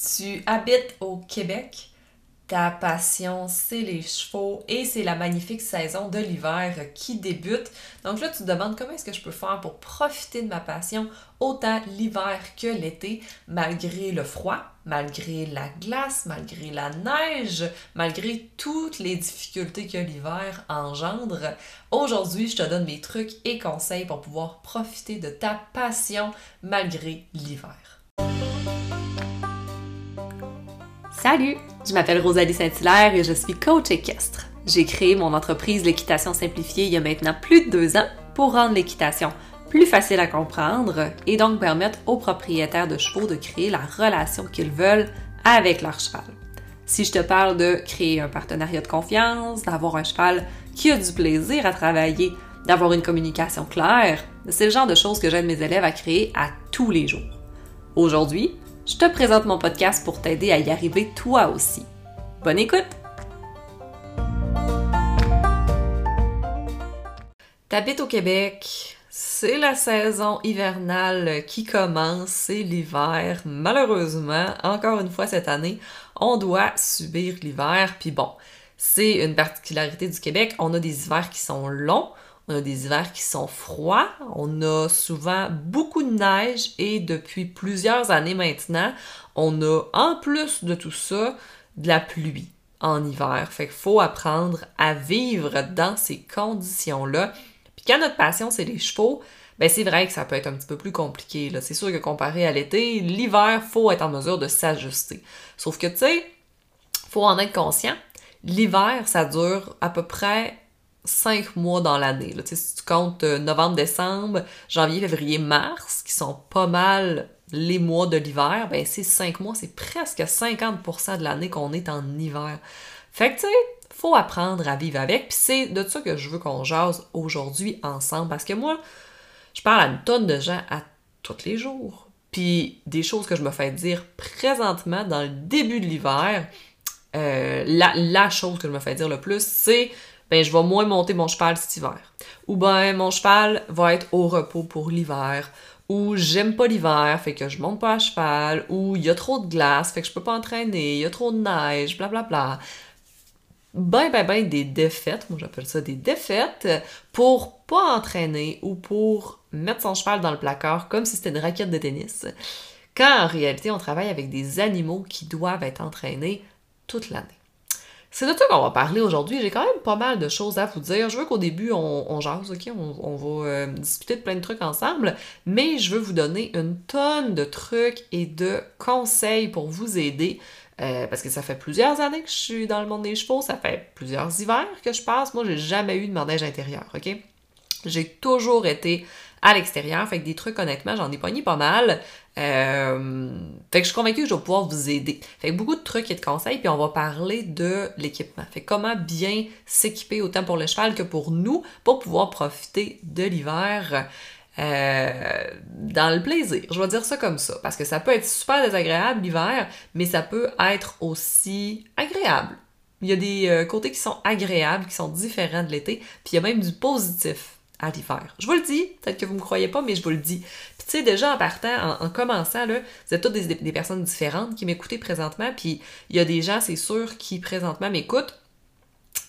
Tu habites au Québec, ta passion, c'est les chevaux et c'est la magnifique saison de l'hiver qui débute. Donc là, tu te demandes comment est-ce que je peux faire pour profiter de ma passion autant l'hiver que l'été, malgré le froid, malgré la glace, malgré la neige, malgré toutes les difficultés que l'hiver engendre. Aujourd'hui, je te donne mes trucs et conseils pour pouvoir profiter de ta passion malgré l'hiver. Salut, je m'appelle Rosalie Saint-Hilaire et je suis coach équestre. J'ai créé mon entreprise L'équitation simplifiée il y a maintenant plus de deux ans pour rendre l'équitation plus facile à comprendre et donc permettre aux propriétaires de chevaux de créer la relation qu'ils veulent avec leur cheval. Si je te parle de créer un partenariat de confiance, d'avoir un cheval qui a du plaisir à travailler, d'avoir une communication claire, c'est le genre de choses que j'aide mes élèves à créer à tous les jours. Aujourd'hui, je te présente mon podcast pour t'aider à y arriver toi aussi. Bonne écoute! T'habites au Québec, c'est la saison hivernale qui commence, c'est l'hiver. Malheureusement, encore une fois cette année, on doit subir l'hiver. Puis bon, c'est une particularité du Québec, on a des hivers qui sont longs, on a des hivers qui sont froids, on a souvent beaucoup de neige et depuis plusieurs années maintenant, on a en plus de tout ça de la pluie en hiver. Fait qu'il faut apprendre à vivre dans ces conditions-là. Puis quand notre passion, c'est les chevaux, ben c'est vrai que ça peut être un petit peu plus compliqué. C'est sûr que comparé à l'été, l'hiver, faut être en mesure de s'ajuster. Sauf que, tu sais, faut en être conscient. L'hiver, ça dure à peu près cinq mois dans l'année. Si tu comptes euh, novembre, décembre, janvier, février, mars, qui sont pas mal les mois de l'hiver, ben c'est cinq mois, c'est presque 50% de l'année qu'on est en hiver. Fait que tu sais, faut apprendre à vivre avec, puis c'est de ça que je veux qu'on jase aujourd'hui ensemble, parce que moi, je parle à une tonne de gens à tous les jours. Puis des choses que je me fais dire présentement dans le début de l'hiver, euh, la chose que je me fais dire le plus, c'est ben je vais moins monter mon cheval cet hiver. Ou ben mon cheval va être au repos pour l'hiver. Ou j'aime pas l'hiver, fait que je monte pas à cheval. Ou il y a trop de glace, fait que je peux pas entraîner. Il y a trop de neige, blablabla. Bla, bla. Ben, ben, ben, des défaites, moi j'appelle ça des défaites, pour pas entraîner ou pour mettre son cheval dans le placard comme si c'était une raquette de tennis. Quand en réalité, on travaille avec des animaux qui doivent être entraînés toute l'année. C'est de ça qu'on va parler aujourd'hui. J'ai quand même pas mal de choses à vous dire. Je veux qu'au début, on, jase, OK? On, va euh, discuter de plein de trucs ensemble, mais je veux vous donner une tonne de trucs et de conseils pour vous aider. Euh, parce que ça fait plusieurs années que je suis dans le monde des chevaux, ça fait plusieurs hivers que je passe. Moi, j'ai jamais eu de manège intérieur, OK? J'ai toujours été à l'extérieur. Fait que des trucs, honnêtement, j'en ai pogné pas mal. Euh, fait que je suis convaincue que je vais pouvoir vous aider. Fait que beaucoup de trucs et de conseils, puis on va parler de l'équipement. Fait comment bien s'équiper autant pour le cheval que pour nous pour pouvoir profiter de l'hiver. Euh, dans le plaisir. Je vais dire ça comme ça, parce que ça peut être super désagréable l'hiver, mais ça peut être aussi agréable. Il y a des euh, côtés qui sont agréables, qui sont différents de l'été, puis il y a même du positif à l'hiver. Je vous le dis, peut-être que vous me croyez pas, mais je vous le dis. Puis tu sais, déjà en partant, en, commençant, là, vous êtes toutes des, personnes différentes qui m'écoutez présentement, puis il y a des gens, c'est sûr, qui présentement m'écoutent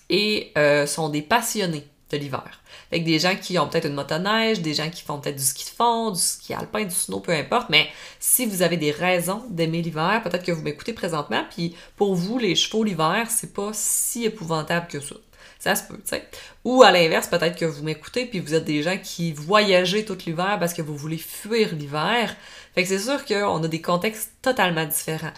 et euh, sont des passionnés de l'hiver. Avec des gens qui ont peut-être une motoneige, des gens qui font peut-être du ski de fond, du ski alpin, du snow, peu importe, mais si vous avez des raisons d'aimer l'hiver, peut-être que vous m'écoutez présentement, puis pour vous, les chevaux l'hiver, c'est pas si épouvantable que ça. Ça se peut, tu sais. Ou à l'inverse, peut-être que vous m'écoutez puis vous êtes des gens qui voyagez tout l'hiver parce que vous voulez fuir l'hiver. Fait que c'est sûr qu'on a des contextes totalement différents.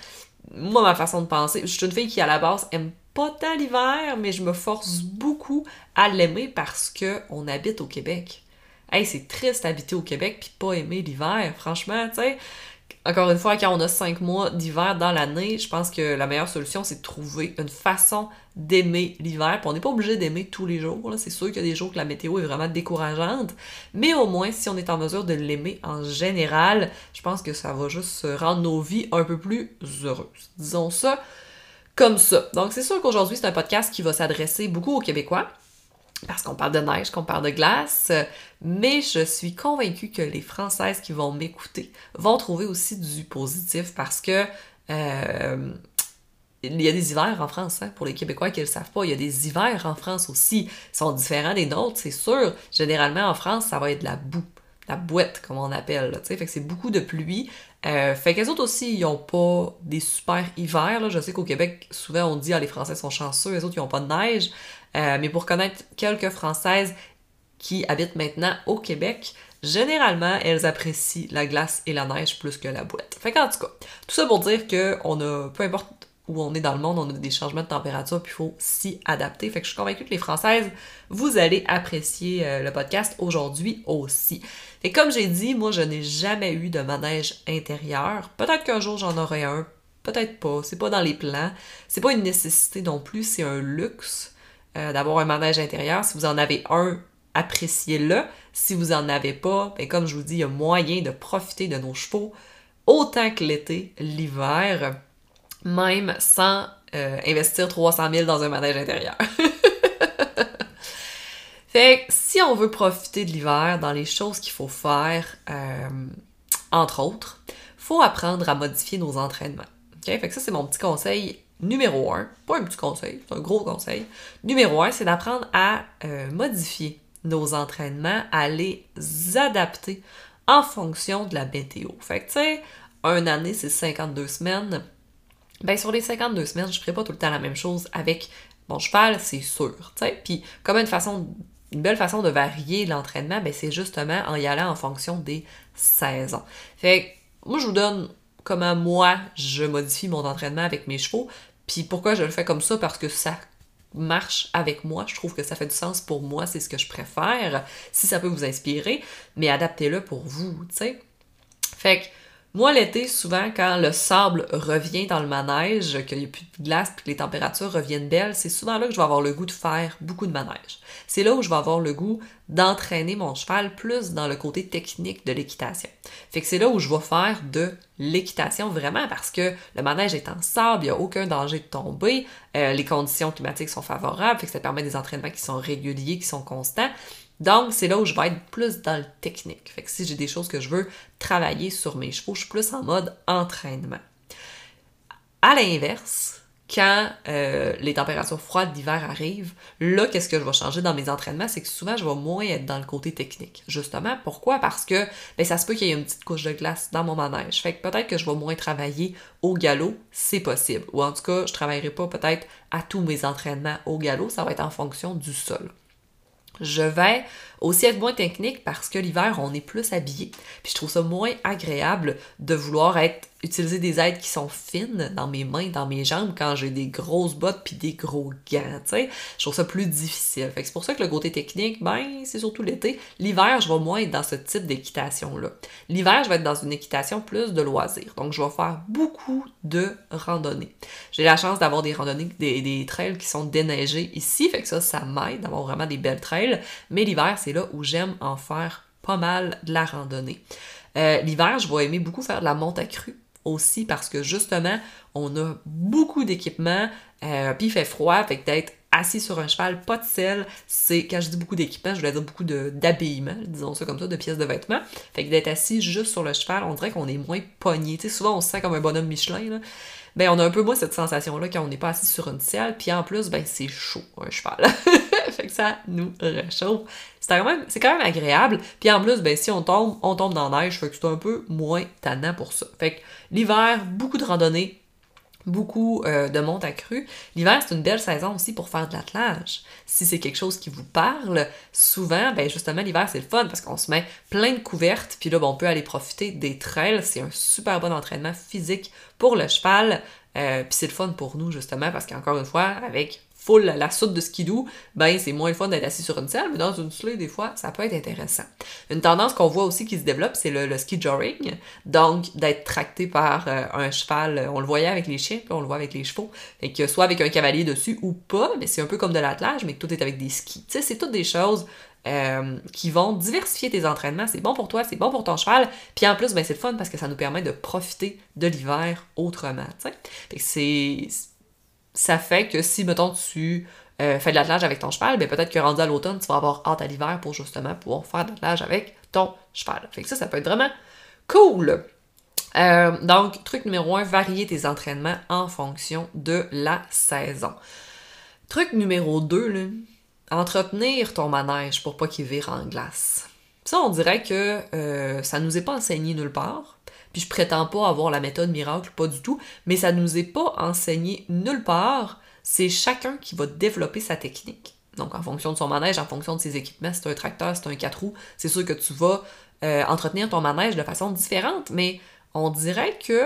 Moi, ma façon de penser, je suis une fille qui à la base aime pas tant l'hiver, mais je me force beaucoup à l'aimer parce que on habite au Québec. Hey, c'est triste d'habiter au Québec puis pas aimer l'hiver, franchement, tu sais encore une fois, quand on a cinq mois d'hiver dans l'année, je pense que la meilleure solution, c'est de trouver une façon d'aimer l'hiver. on n'est pas obligé d'aimer tous les jours. C'est sûr qu'il y a des jours que la météo est vraiment décourageante. Mais au moins, si on est en mesure de l'aimer en général, je pense que ça va juste rendre nos vies un peu plus heureuses. Disons ça comme ça. Donc, c'est sûr qu'aujourd'hui, c'est un podcast qui va s'adresser beaucoup aux Québécois parce qu'on parle de neige, qu'on parle de glace, mais je suis convaincue que les Françaises qui vont m'écouter vont trouver aussi du positif parce que Euh, il y a des hivers en France, hein, pour les Québécois qui ne le savent pas. Il y a des hivers en France aussi. Ils sont différents des nôtres, c'est sûr. Généralement, en France, ça va être de la boue. La bouette, comme on appelle. Fait que c'est beaucoup de pluie. Euh, fait qu'elles autres aussi, ils n'ont pas des super hivers. Je sais qu'au Québec, souvent, on dit ah, les Français sont chanceux, les autres, ils n'ont pas de neige. Euh, mais pour connaître quelques Françaises qui habitent maintenant au Québec, généralement, elles apprécient la glace et la neige plus que la bouette. Fait qu'en tout cas, tout ça pour dire que on a, peu importe où on est dans le monde, on a des changements de température, puis il faut s'y adapter. Fait que je suis convaincue que les Françaises, vous allez apprécier euh, le podcast aujourd'hui aussi. Et comme j'ai dit, moi, je n'ai jamais eu de manège intérieur. Peut-être qu'un jour, j'en aurai un. Peut-être pas. C'est pas dans les plans. C'est pas une nécessité non plus. C'est un luxe euh, d'avoir un manège intérieur. Si vous en avez un, appréciez-le. Si vous en avez pas, ben, comme je vous dis, il y a moyen de profiter de nos chevaux autant que l'été, l'hiver même sans euh, investir 300 000 dans un manège intérieur. fait que si on veut profiter de l'hiver dans les choses qu'il faut faire, euh, entre autres, faut apprendre à modifier nos entraînements. Fait que ça, c'est mon petit conseil numéro un. Pas un petit conseil, c'est un gros conseil. Numéro un, c'est d'apprendre à euh, modifier nos entraînements, à les adapter en fonction de la météo. Fait que, tu sais, un année, c'est 52 semaines ben sur les 52 semaines, je ferai pas tout le temps la même chose avec mon cheval, c'est sûr. sais. Puis comme une façon, une belle façon de varier l'entraînement, ben c'est justement en y allant en fonction des saisons. Fait que moi je vous donne comment moi je modifie mon entraînement avec mes chevaux. Puis pourquoi je le fais comme ça? Parce que ça marche avec moi. Je trouve que ça fait du sens pour moi, c'est ce que je préfère. Si ça peut vous inspirer, mais adaptez-le pour vous, tu sais. Fait que moi, l'été, souvent, quand le sable revient dans le manège, qu'il n'y a plus de glace que les températures reviennent belles, c'est souvent là que je vais avoir le goût de faire beaucoup de manège. C'est là où je vais avoir le goût d'entraîner mon cheval plus dans le côté technique de l'équitation. Fait que c'est là où je vais faire de l'équitation vraiment parce que le manège est en sable, il n'y a aucun danger de tomber, euh, les conditions climatiques sont favorables, fait que ça permet des entraînements qui sont réguliers, qui sont constants. Donc, c'est là où je vais être plus dans le technique. Fait que si j'ai des choses que je veux travailler sur mes chevaux, je suis plus en mode entraînement. À l'inverse, quand euh, les températures froides d'hiver arrivent, là, qu'est-ce que je vais changer dans mes entraînements? C'est que souvent, je vais moins être dans le côté technique. Justement, pourquoi? Parce que ben, ça se peut qu'il y ait une petite couche de glace dans mon manège. Fait que peut-être que je vais moins travailler au galop, c'est possible. Ou en tout cas, je travaillerai pas peut-être à tous mes entraînements au galop, ça va être en fonction du sol. Je vais aussi être moins technique parce que l'hiver, on est plus habillé. Puis je trouve ça moins agréable de vouloir être utiliser des aides qui sont fines dans mes mains, dans mes jambes quand j'ai des grosses bottes puis des gros gants, tu sais. Je trouve ça plus difficile. Fait que c'est pour ça que le côté technique, ben, c'est surtout l'été. L'hiver, je vais moins être dans ce type d'équitation-là. L'hiver, je vais être dans une équitation plus de loisirs. Donc, je vais faire beaucoup de randonnées. J'ai la chance d'avoir des randonnées, des, des trails qui sont déneigés ici. Fait que ça, ça m'aide d'avoir vraiment des belles trails. Mais l'hiver, c'est là où j'aime en faire pas mal de la randonnée. Euh, l'hiver, je vais aimer beaucoup faire de la monte à crue aussi parce que justement, on a beaucoup d'équipements, euh, puis il fait froid, fait que d'être assis sur un cheval, pas de selle, c'est, quand je dis beaucoup d'équipements, je voulais dire beaucoup d'habillement, disons ça comme ça, de pièces de vêtements. Fait que d'être assis juste sur le cheval, on dirait qu'on est moins pogné. Tu sais, souvent on se sent comme un bonhomme Michelin, là. Ben, on a un peu moins cette sensation-là quand on n'est pas assis sur une selle, puis en plus, ben, c'est chaud, un cheval. fait que ça nous réchauffe. C'est quand même, c'est quand même agréable. Puis en plus, ben, si on tombe, on tombe dans la neige, fait que c'est un peu moins tannant pour ça. Fait que l'hiver, beaucoup de randonnées, beaucoup euh, de monte à crue. L'hiver, c'est une belle saison aussi pour faire de l'attelage. Si c'est quelque chose qui vous parle, souvent, ben justement, l'hiver, c'est le fun parce qu'on se met plein de couvertes, puis là, ben, on peut aller profiter des trails. C'est un super bon entraînement physique pour le cheval. Euh, puis c'est le fun pour nous, justement, parce qu'encore une fois, avec full la soute de skidoo, ben c'est moins le fun d'être assis sur une selle, mais dans une sleigh, des fois, ça peut être intéressant. Une tendance qu'on voit aussi qui se développe, c'est le, ski joring, donc d'être tracté par euh, un cheval, on le voyait avec les chiens, puis on le voit avec les chevaux, et que soit avec un cavalier dessus ou pas, mais c'est un peu comme de l'attelage, mais que tout est avec des skis. C'est toutes des choses euh, qui vont diversifier tes entraînements. C'est bon pour toi, c'est bon pour ton cheval. Puis en plus, ben, c'est le fun parce que ça nous permet de profiter de l'hiver autrement. C'est ça fait que si, mettons, tu euh, fais de l'attelage avec ton cheval, ben peut-être que rendu à l'automne, tu vas avoir hâte à l'hiver pour justement pouvoir faire de l'attelage avec ton cheval. Fait que ça, ça peut être vraiment cool. Euh, donc, truc numéro un, varier tes entraînements en fonction de la saison. Truc numéro 2, entretenir ton manège pour pas qu'il vire en glace. Ça, on dirait que euh, ça nous est pas enseigné nulle part. Puis je prétends pas avoir la méthode miracle, pas du tout, mais ça nous est pas enseigné nulle part. C'est chacun qui va développer sa technique. Donc, en fonction de son manège, en fonction de ses équipements, si c'est un tracteur, si c'est un 4 roues, c'est sûr que tu vas euh, entretenir ton manège de façon différente, mais on dirait que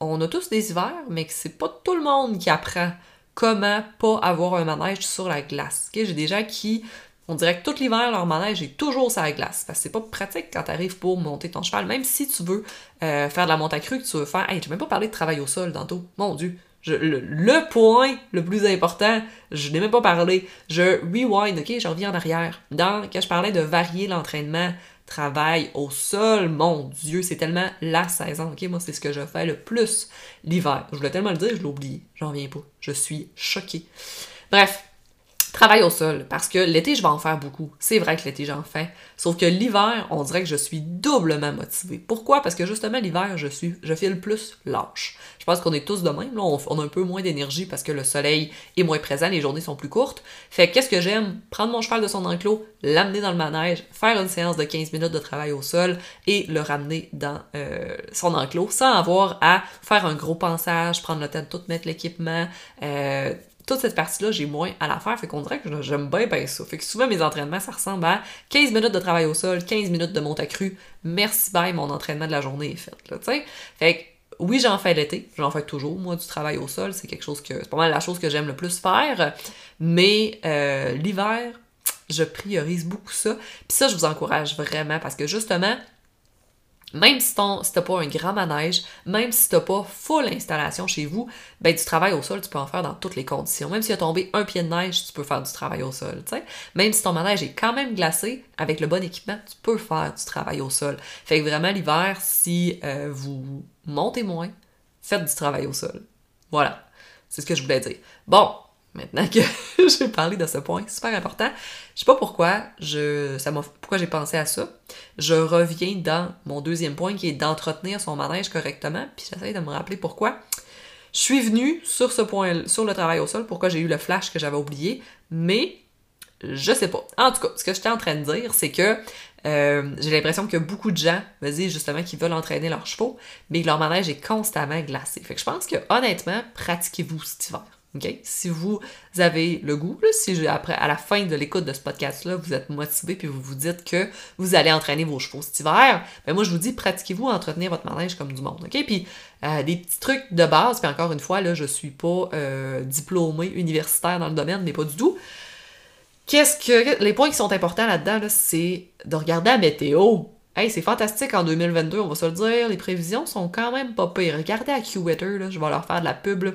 on a tous des hivers, mais que c'est pas tout le monde qui apprend comment pas avoir un manège sur la glace. J'ai des gens qui, on dirait que tout l'hiver, leur manège est toujours sur la glace. Parce que c'est pas pratique quand tu arrives pour monter ton cheval. Même si tu veux euh, faire de la monte à crue, que tu veux faire. Hey, j'ai même pas parlé de travail au sol tantôt. Mon Dieu. le, point le plus important, je n'ai même pas parlé. Je rewind, ok? Je reviens en arrière. Dans, quand je parlais de varier l'entraînement, travail au sol, mon Dieu, c'est tellement la saison, ok? Moi, c'est ce que je fais le plus l'hiver. Je voulais tellement le dire, je l'ai oublié. J'en viens pas. Je suis choquée. Bref, Travail au sol, parce que l'été, je vais en faire beaucoup. C'est vrai que l'été, j'en fais. Sauf que l'hiver, on dirait que je suis doublement motivée. Pourquoi? Parce que justement, l'hiver, je suis, je file plus lâche. Je pense qu'on est tous de même, là. On, a un peu moins d'énergie parce que le soleil est moins présent, les journées sont plus courtes. Fait qu'est-ce que j'aime? Prendre mon cheval de son enclos, l'amener dans le manège, faire une séance de 15 minutes de travail au sol et le ramener dans euh, son enclos sans avoir à faire un gros pensage, prendre le temps de tout mettre l'équipement, euh, toute cette partie-là, j'ai moins à la faire, fait qu'on dirait que j'aime bien, bien ça. Fait que souvent, mes entraînements, ça ressemble à 15 minutes de travail au sol, 15 minutes de monte à cru. Merci, bye, mon entraînement de la journée est fait, là. Fait que, oui, j'en fais l'été, j'en fais toujours, moi, du travail au sol, c'est quelque chose que, c'est pas mal la chose que j'aime le plus faire, mais euh, l'hiver, je priorise beaucoup ça. Puis ça, je vous encourage vraiment, parce que justement, même si, t'as pas un grand manège, même si t'as pas full installation chez vous, ben du travail au sol, tu peux en faire dans toutes les conditions. Même s'il a tombé un pied de neige, tu peux faire du travail au sol, tu sais. Même si ton manège est quand même glacé, avec le bon équipement, tu peux faire du travail au sol. Fait que vraiment, l'hiver, si euh, vous montez moins, faites du travail au sol. Voilà. C'est ce que je voulais dire. Bon, maintenant que j'ai parlé de ce point super important, je sais pas pourquoi je ça m'a pourquoi j'ai pensé à ça. Je reviens dans mon deuxième point qui est d'entretenir son manège correctement, puis j'essaie de me rappeler pourquoi. Je suis venue sur ce point sur le travail au sol, pourquoi j'ai eu le flash que j'avais oublié, mais je sais pas. En tout cas, ce que j'étais en train de dire, c'est que euh, j'ai l'impression que beaucoup de gens, vas-y, justement, qui veulent entraîner leurs chevaux, mais que leur manège est constamment glacé. Fait que je pense que, honnêtement, pratiquez-vous cet hiver. Si vous avez le goût, si après, à la fin de l'écoute de ce podcast-là, vous êtes motivé puis vous vous dites que vous allez entraîner vos chevaux cet hiver, ben moi je vous dis, pratiquez-vous à entretenir votre manège comme du monde. OK? Puis euh, des petits trucs de base, puis encore une fois, là, je suis pas euh, diplômé universitaire dans le domaine, mais pas du tout. Qu'est-ce que. Les points qui sont importants là-dedans, c'est de regarder la météo. Hey, c'est fantastique en 2022, on va se le dire. Les prévisions sont quand même pas pires. Regardez AccuWeather, là, je vais leur faire de la pub. Là.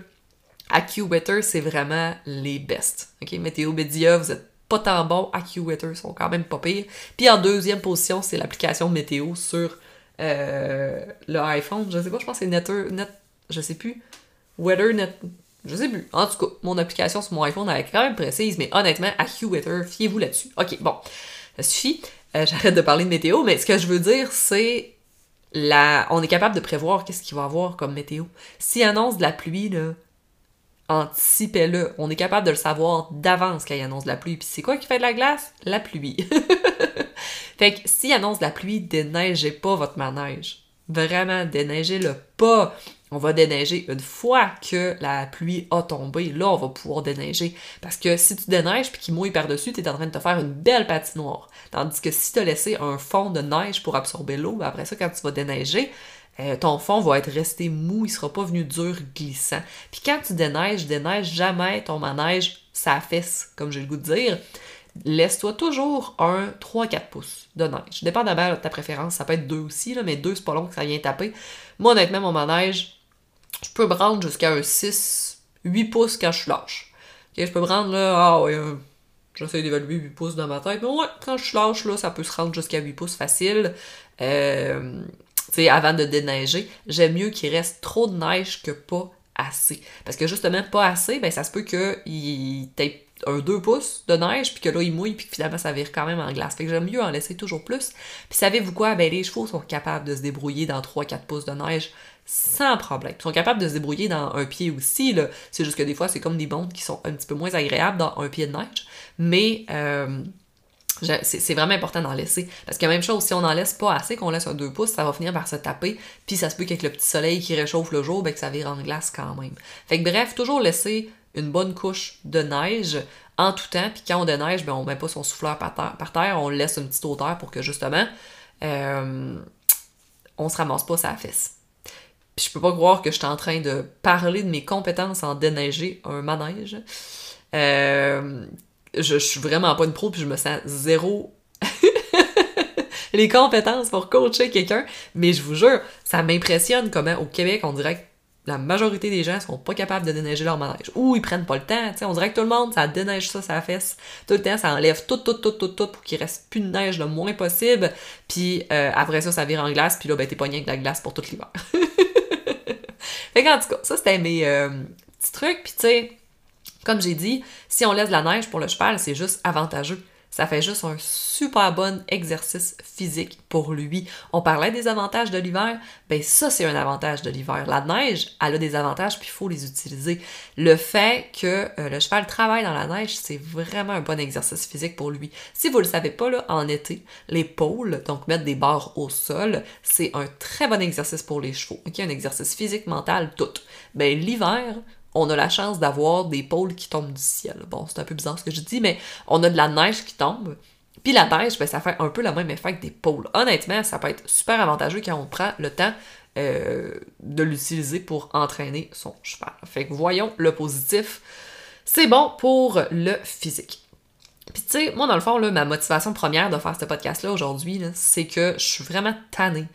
AccuWeather, c'est vraiment les best. OK? Météo Média, vous êtes pas tant bon. AccuWeather sont quand même pas pires. Puis en deuxième position, c'est l'application météo sur euh, le iPhone. Je sais pas, je pense que c'est Netter, Net, je sais plus. Weather Net, je sais plus. En tout cas, mon application sur mon iPhone elle est quand même précise, mais honnêtement, AccuWeather, fiez-vous là-dessus. Ok, bon, ça suffit. Euh, j'arrête de parler de météo, mais ce que je veux dire, c'est la... on est capable de prévoir qu'est-ce qu'il va avoir comme météo. S'il annonce de la pluie, là, anticipez-le. On est capable de le savoir d'avance quand il annonce la pluie. Puis c'est quoi qui fait de la glace? La pluie. fait que s'il annonce la pluie, déneigez pas votre manège. Vraiment, déneigez-le pas. On va déneiger une fois que la pluie a tombé. Là, on va pouvoir déneiger. Parce que si tu déneiges puis qu'il mouille par-dessus, tu es en train de te faire une belle patinoire. Tandis que si tu as laissé un fond de neige pour absorber l'eau, ben après ça, quand tu vas déneiger, euh, ton fond va être resté mou, il sera pas venu dur, glissant. Puis quand tu déneiges, déneige jamais ton manège sa fesse, comme j'ai le goût de dire. Laisse-toi toujours un 3-4 pouces de neige. Dépendamment de ta préférence, ça peut être 2 aussi, là, mais 2 c'est pas long que ça vient taper. Moi, honnêtement, mon manège, je peux me rendre jusqu'à un 6, 8 pouces quand je suis lâche. je peux me rendre là, ah ouais, j'essaie d'évaluer 8 pouces dans ma tête, mais ouais, quand je suis lâche, là, ça peut se rendre jusqu'à 8 pouces facile. Euh, sais, avant de déneiger, j'aime mieux qu'il reste trop de neige que pas assez. Parce que justement, pas assez, ben ça se peut qu'il un 2 pouces de neige, puis que là, il mouille, puis que finalement, ça vire quand même en glace. Fait que j'aime mieux en laisser toujours plus. Puis savez-vous quoi? Ben, les chevaux sont capables de se débrouiller dans 3-4 pouces de neige sans problème. Ils sont capables de se débrouiller dans un pied aussi, là. C'est juste que des fois, c'est comme des bondes qui sont un petit peu moins agréables dans un pied de neige. Mais... Euh, c'est vraiment important d'en laisser. Parce que même chose, si on n'en laisse pas assez, qu'on laisse un 2 pouces, ça va finir par se taper. Puis ça se peut qu'avec le petit soleil qui réchauffe le jour, ben que ça vire en glace quand même. Fait que bref, toujours laisser une bonne couche de neige en tout temps. Puis quand on déneige, ben on met pas son souffleur par terre, on laisse une petite hauteur pour que justement euh, on se ramasse pas sa fesse. Puis je peux pas croire que je suis en train de parler de mes compétences en déneiger un manège. Euh, je, suis vraiment pas une pro, puis je me sens zéro les compétences pour coacher quelqu'un, mais je vous jure, ça m'impressionne comment au Québec, on dirait que la majorité des gens sont pas capables de déneiger leur manège. Ou ils prennent pas le temps, tu sais, on dirait que tout le monde, ça déneige ça, ça fesse. Tout le temps, ça enlève tout, tout, tout, tout, tout pour qu'il reste plus de neige le moins possible. Puis euh, après ça, ça vire en glace, puis là, ben t'es pogné avec la glace pour tout l'hiver. fait qu'en tout cas, ça c'était mes euh, petits trucs, puis tu sais, comme j'ai dit, si on laisse la neige pour le cheval, c'est juste avantageux. Ça fait juste un super bon exercice physique pour lui. On parlait des avantages de l'hiver, ben ça c'est un avantage de l'hiver. La neige, elle a des avantages puis il faut les utiliser. Le fait que euh, le cheval travaille dans la neige, c'est vraiment un bon exercice physique pour lui. Si vous le savez pas là, en été, les pôles, donc mettre des barres au sol, c'est un très bon exercice pour les chevaux. OK, un exercice physique, mental, tout. Ben l'hiver, on a la chance d'avoir des pôles qui tombent du ciel. Bon, c'est un peu bizarre ce que je dis, mais on a de la neige qui tombe. Puis la neige, ben, ça fait un peu le même effet que des pôles. Honnêtement, ça peut être super avantageux quand on prend le temps euh, de l'utiliser pour entraîner son cheval. Fait que voyons le positif. C'est bon pour le physique. Puis tu sais, moi dans le fond, ma motivation première de faire ce podcast-là aujourd'hui, c'est que je suis vraiment tannée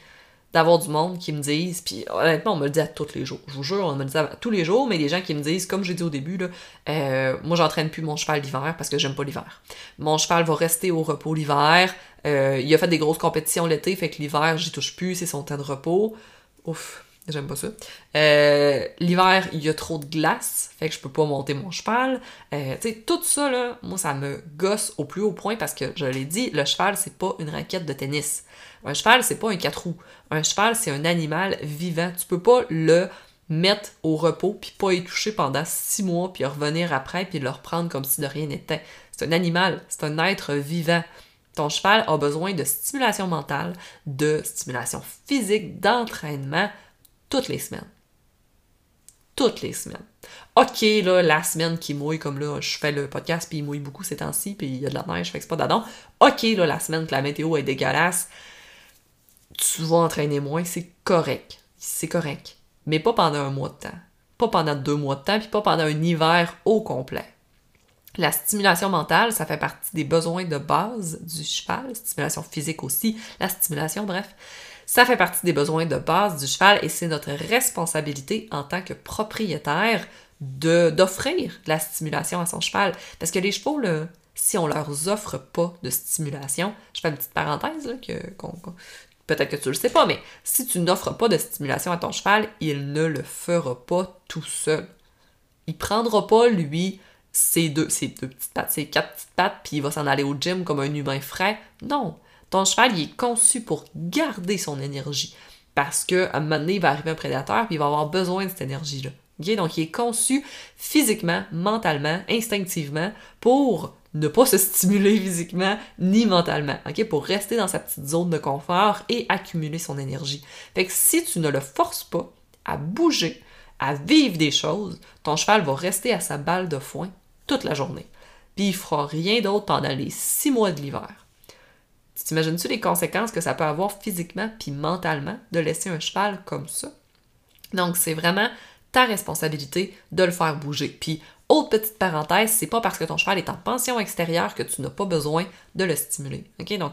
d'avoir du monde qui me disent, puis honnêtement, on me le dit à tous les jours. Je vous jure, on me le dit à tous les jours, mais des gens qui me disent, comme j'ai dit au début, là, euh, moi j'entraîne plus mon cheval l'hiver parce que j'aime pas l'hiver. Mon cheval va rester au repos l'hiver. Euh, il a fait des grosses compétitions l'été, fait que l'hiver, j'y touche plus, c'est son temps de repos. Ouf, j'aime pas ça. Euh, l'hiver, il y a trop de glace, fait que je peux pas monter mon cheval. Euh, tu sais, tout ça, là, moi, ça me gosse au plus haut point parce que, je l'ai dit, le cheval, c'est pas une raquette de tennis. Un cheval, c'est pas un quatre roues. Un cheval, c'est un animal vivant. Tu peux pas le mettre au repos puis pas y toucher pendant six mois puis revenir après puis le reprendre comme si de rien n'était. C'est un animal, c'est un être vivant. Ton cheval a besoin de stimulation mentale, de stimulation physique, d'entraînement toutes les semaines. Toutes les semaines. OK, là, la semaine qui mouille, comme là, je fais le podcast, puis il mouille beaucoup ces temps-ci, puis il y a de la neige, fait que c'est pas d'adon. OK, là, la semaine que la météo est dégueulasse, vas entraîner moins, c'est correct. C'est correct. Mais pas pendant un mois de temps. Pas pendant deux mois de temps, puis pas pendant un hiver au complet. La stimulation mentale, ça fait partie des besoins de base du cheval, stimulation physique aussi, la stimulation, bref. Ça fait partie des besoins de base du cheval et c'est notre responsabilité en tant que propriétaire d'offrir la stimulation à son cheval. Parce que les chevaux, si on leur offre pas de stimulation, je fais une petite parenthèse là, que, Peut-être que tu le sais pas, mais si tu n'offres pas de stimulation à ton cheval, il ne le fera pas tout seul. Il prendra pas, lui, ses deux, ses deux petites pattes, ses quatre petites pattes, puis il va s'en aller au gym comme un humain frais. Non. Ton cheval, il est conçu pour garder son énergie. Parce qu'à un moment donné, il va arriver un prédateur, puis il va avoir besoin de cette énergie-là. Donc, il est conçu physiquement, mentalement, instinctivement pour ne pas se stimuler physiquement ni mentalement, ok, pour rester dans sa petite zone de confort et accumuler son énergie. Fait que si tu ne le forces pas à bouger, à vivre des choses, ton cheval va rester à sa balle de foin toute la journée. Puis il fera rien d'autre pendant les six mois de l'hiver. Tu t'imagines-tu les conséquences que ça peut avoir physiquement puis mentalement de laisser un cheval comme ça? Donc c'est vraiment ta responsabilité de le faire bouger. Puis autre petite parenthèse, c'est pas parce que ton cheval est en pension extérieure que tu n'as pas besoin de le stimuler. OK? Donc,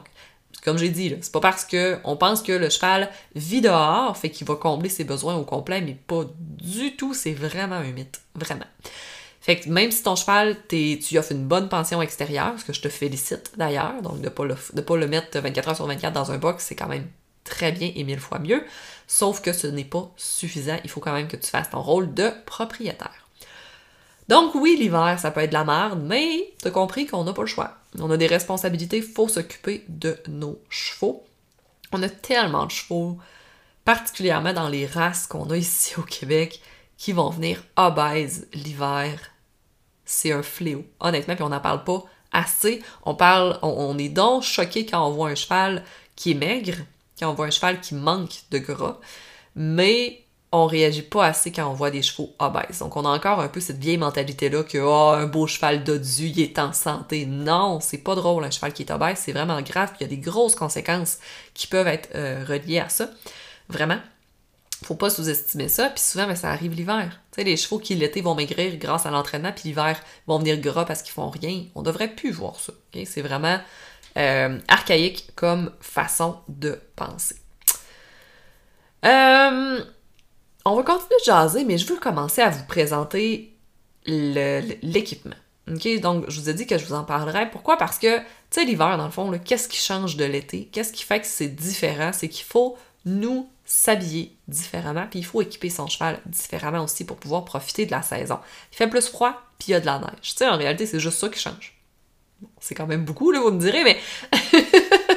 comme j'ai dit, c'est pas parce qu'on pense que le cheval vit dehors, fait qu'il va combler ses besoins au complet, mais pas du tout, c'est vraiment un mythe. Vraiment. Fait que même si ton cheval, tu offres une bonne pension extérieure, ce que je te félicite d'ailleurs, donc de ne pas, le, pas le mettre 24 heures sur 24 dans un box, c'est quand même très bien et mille fois mieux. Sauf que ce n'est pas suffisant, il faut quand même que tu fasses ton rôle de propriétaire. Donc oui, l'hiver, ça peut être de la merde, mais t'as compris qu'on n'a pas le choix. On a des responsabilités, faut s'occuper de nos chevaux. On a tellement de chevaux, particulièrement dans les races qu'on a ici au Québec, qui vont venir obèses l'hiver. C'est un fléau, honnêtement, puis on n'en parle pas assez. On parle, on, est donc choqué quand on voit un cheval qui est maigre, quand on voit un cheval qui manque de gras, mais on réagit pas assez quand on voit des chevaux obèses. Donc on a encore un peu cette vieille mentalité-là que oh, un beau cheval dodu, il est en santé. Non, c'est pas drôle un cheval qui est obèse, c'est vraiment grave, il y a des grosses conséquences qui peuvent être euh, reliées à ça. Vraiment. Faut pas sous-estimer ça, puis souvent, ben, ça arrive l'hiver. Tu sais, les chevaux qui l'été vont maigrir grâce à l'entraînement, puis l'hiver vont venir gras parce qu'ils font rien. On devrait plus voir ça. C'est vraiment euh, archaïque comme façon de penser. Euh, on va continuer de jaser, mais je veux commencer à vous présenter l'équipement. Donc, je vous ai dit que je vous en parlerai. Pourquoi? Parce que, tu sais, l'hiver, dans le fond, qu'est-ce qui change de l'été? Qu'est-ce qui fait que c'est différent? C'est qu'il faut nous s'habiller différemment, puis il faut équiper son cheval différemment aussi pour pouvoir profiter de la saison. Il fait plus froid, puis il y a de la neige. Tu sais, en réalité, c'est juste ça qui change. c'est quand même beaucoup, là, vous me direz, mais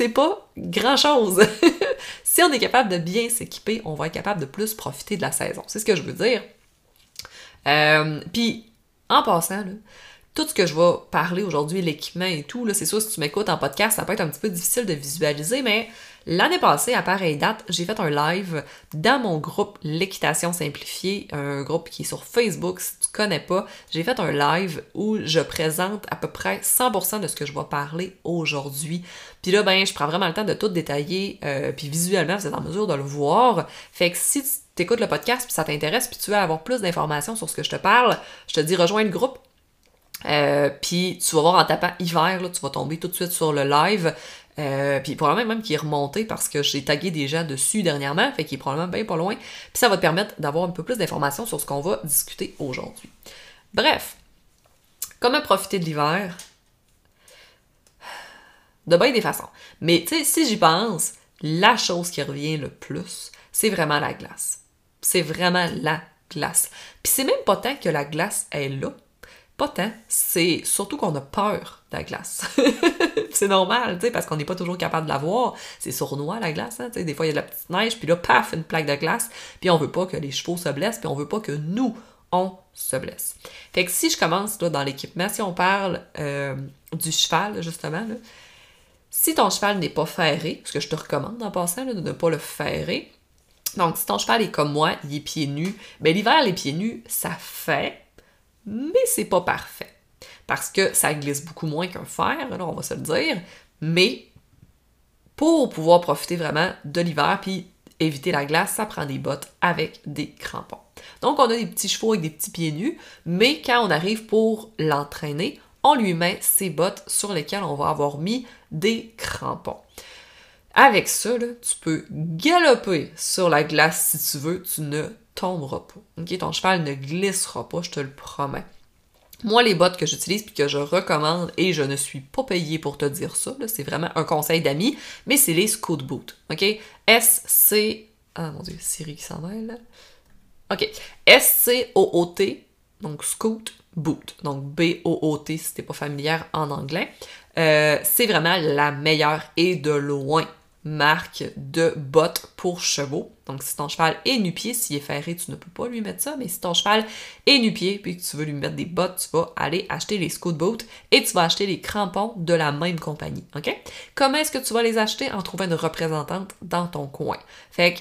c'est pas grand-chose. si on est capable de bien s'équiper, on va être capable de plus profiter de la saison. C'est ce que je veux dire. Euh, puis, en passant, tout ce que je vais parler aujourd'hui, l'équipement et tout, c'est sûr, si tu m'écoutes en podcast, ça peut être un petit peu difficile de visualiser, mais L'année passée, à pareille date, j'ai fait un live dans mon groupe L'équitation simplifiée, un groupe qui est sur Facebook, si tu connais pas. J'ai fait un live où je présente à peu près 100% de ce que je vais parler aujourd'hui. Puis là, ben, je prends vraiment le temps de tout détailler, euh, puis visuellement, vous êtes en mesure de le voir. Fait que si tu écoutes le podcast, puis ça t'intéresse, puis tu veux avoir plus d'informations sur ce que je te parle, je te dis rejoins le groupe. Euh, puis tu vas voir en tapant hiver, là, tu vas tomber tout de suite sur le live. Euh, puis probablement même qu'il est remonté parce que j'ai tagué déjà dessus dernièrement, fait qu'il est probablement bien pas loin. Puis ça va te permettre d'avoir un peu plus d'informations sur ce qu'on va discuter aujourd'hui. Bref, comment profiter de l'hiver? De bien des façons. Mais tu sais, si j'y pense, la chose qui revient le plus, c'est vraiment la glace. C'est vraiment la glace. Puis c'est même pas tant que la glace est là, pas tant. C'est surtout qu'on a peur la glace. c'est normal, tu sais, parce qu'on n'est pas toujours capable de la voir. C'est sournois, la glace, hein, tu sais. Des fois, il y a de la petite neige, puis là, paf, une plaque de glace. Puis on veut pas que les chevaux se blessent, puis on veut pas que nous, on se blesse. Fait que si je commence, là, dans l'équipement, si on parle euh, du cheval, justement, là, si ton cheval n'est pas ferré, ce que je te recommande en passant, de ne pas le ferrer, donc si ton cheval est comme moi, il est pieds nus, ben l'hiver, les pieds nus, ça fait, mais c'est pas parfait. Parce que ça glisse beaucoup moins qu'un fer, on va se le dire. Mais pour pouvoir profiter vraiment de l'hiver puis éviter la glace, ça prend des bottes avec des crampons. Donc on a des petits chevaux avec des petits pieds nus, mais quand on arrive pour l'entraîner, on lui met ces bottes sur lesquelles on va avoir mis des crampons. Avec ça, tu peux galoper sur la glace si tu veux, tu ne tomberas pas. Ton cheval ne glissera pas, je te le promets. Moi, les bottes que j'utilise puis que je recommande, et je ne suis pas payée pour te dire ça, c'est vraiment un conseil d'amis, mais c'est les Scoot Boot. OK? S-C. Ah mon dieu, Siri qui s'en mêle. OK. S-C-O-O-T, donc Scoot Boot. Donc B-O-O-T si t'es pas familière en anglais. Euh, c'est vraiment la meilleure et de loin marque de bottes pour chevaux. Donc, si ton cheval est nu-pied, s'il est ferré, tu ne peux pas lui mettre ça, mais si ton cheval est nu-pied puis que tu veux lui mettre des bottes, tu vas aller acheter les Scoot Boot et tu vas acheter les crampons de la même compagnie. OK? Comment est-ce que tu vas les acheter? En trouvant une représentante dans ton coin. Fait que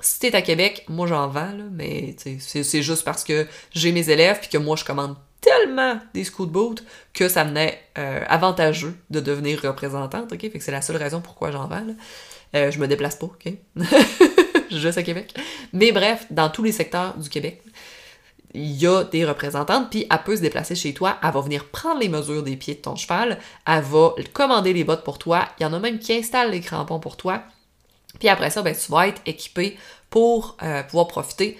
si t'es à Québec, moi j'en vends, là, mais c'est juste parce que j'ai mes élèves puis que moi je commande tellement des Scoot Boot que ça venait euh, avantageux de devenir représentante, ok? Fait que c'est la seule raison pourquoi j'en vends, euh, je me déplace pas, ok? juste à Québec. Mais bref, dans tous les secteurs du Québec, il y a des représentantes, puis elle peut se déplacer chez toi, elle va venir prendre les mesures des pieds de ton cheval, elle va commander les bottes pour toi, il y en a même qui installent les crampons pour toi, puis après ça, ben, tu vas être équipé pour euh, pouvoir profiter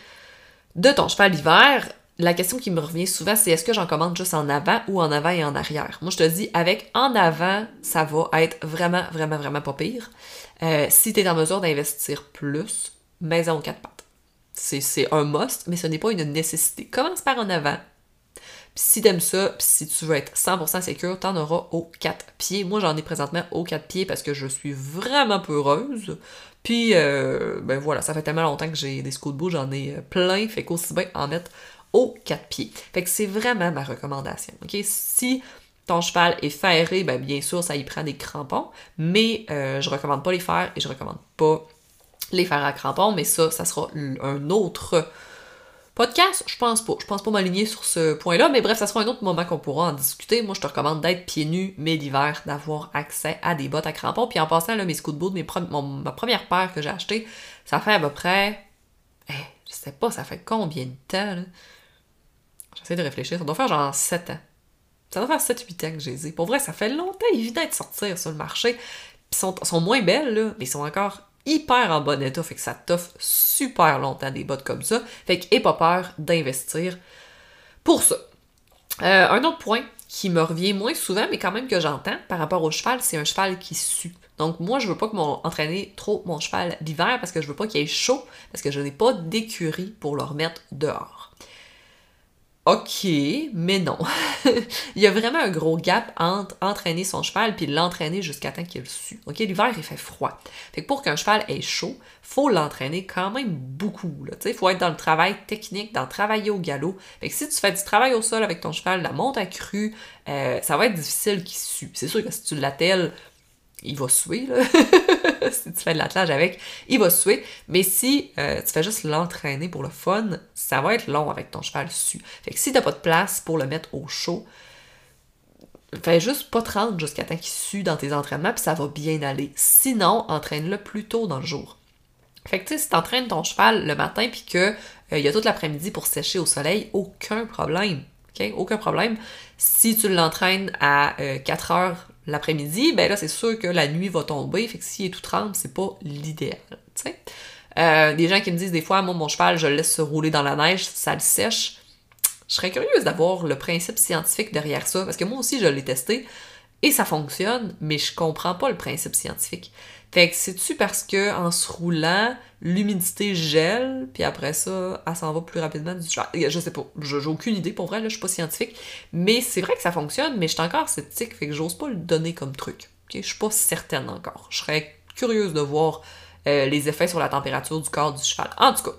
de ton cheval l'hiver la question qui me revient souvent, c'est est-ce que j'en commande juste en avant ou en avant et en arrière? Moi, je te dis, avec en avant, ça va être vraiment, vraiment, vraiment pas pire. Euh, si tu es en mesure d'investir plus, maison aux quatre pattes. C'est un must, mais ce n'est pas une nécessité. Commence par en avant. si t'aimes ça, si tu veux être 100% sécure, t'en auras aux 4 pieds. Moi, j'en ai présentement aux 4 pieds parce que je suis vraiment peureuse. Puis, euh, ben voilà, ça fait tellement longtemps que j'ai des scouts de j'en ai euh, plein, fait qu'aussi bien en mettre aux 4 pieds. Fait que c'est vraiment ma recommandation? Si ton cheval est ferré, ben bien sûr, ça y prend des crampons, mais euh, je recommande pas les faire et je recommande pas les faire à crampons, mais ça, ça sera un autre podcast, je pense pas. Je pense pas m'aligner sur ce point-là, mais bref, ça sera un autre moment qu'on pourra en discuter. Moi, je te recommande d'être pieds nus, mais l'hiver, d'avoir accès à des bottes à crampons. Puis en passant, là, mes scouts de bout, ma première paire que j'ai achetée, ça fait à peu près. Eh, je sais pas, ça fait combien de temps? J'essaie de réfléchir. Ça doit faire genre 7 ans. Ça doit faire 7-8 ans que j'ai les Pour vrai, ça fait longtemps évident de sortir sur le marché. Puis sont, sont moins belles, là, mais ils sont encore hyper en bon état, fait que ça t'offre super longtemps des bottes comme ça. Fait que, pas peur d'investir pour ça. Euh, un autre point qui me revient moins souvent, mais quand même que j'entends par rapport au cheval, c'est un cheval qui sue. Donc moi, je veux pas que mon entraîner trop mon cheval l'hiver parce que je veux pas qu'il ait chaud, parce que je n'ai pas d'écurie pour le remettre dehors. OK, mais non. il y a vraiment un gros gap entre entraîner son cheval puis l'entraîner jusqu'à temps qu'il sue. OK, l'hiver, il fait froid. Fait que pour qu'un cheval ait chaud, faut l'entraîner quand même beaucoup. Il faut être dans le travail technique, dans le travailler au galop. Fait si tu fais du travail au sol avec ton cheval, la monte à crue, euh, ça va être difficile qu'il sue. C'est sûr que si tu l'attelles il va suer, là. si tu fais de l'attelage avec, il va suer. Mais si euh, tu fais juste l'entraîner pour le fun, ça va être long avec ton cheval su. Fait que si t'as pas de place pour le mettre au chaud, fais juste pas te rendre jusqu'à temps qu'il sue dans tes entraînements, puis ça va bien aller. Sinon, entraîne-le plus tôt dans le jour. Fait que tu sais, si t'entraînes ton cheval le matin, puis que euh, il y a toute l'après-midi pour sécher au soleil, aucun problème. OK? Aucun problème. Si tu l'entraînes à 4 euh, heures l'après-midi, ben là, c'est sûr que la nuit va tomber, fait que s'il est tout tremble, c'est pas l'idéal. Euh, des gens qui me disent des fois, moi, mon cheval, je le laisse se rouler dans la neige, ça le sèche. Je serais curieuse d'avoir le principe scientifique derrière ça, parce que moi aussi, je l'ai testé, et ça fonctionne, mais je comprends pas le principe scientifique. Fait que c'est-tu parce que en se roulant, l'humidité gèle, puis après ça, elle s'en va plus rapidement du cheval. Je sais pas, j'ai aucune idée pour vrai, là, je suis pas scientifique. Mais c'est vrai que ça fonctionne, mais je suis encore sceptique, fait que j'ose pas le donner comme truc. Je suis pas certaine encore. Je serais curieuse de voir euh, les effets sur la température du corps du cheval. En tout cas,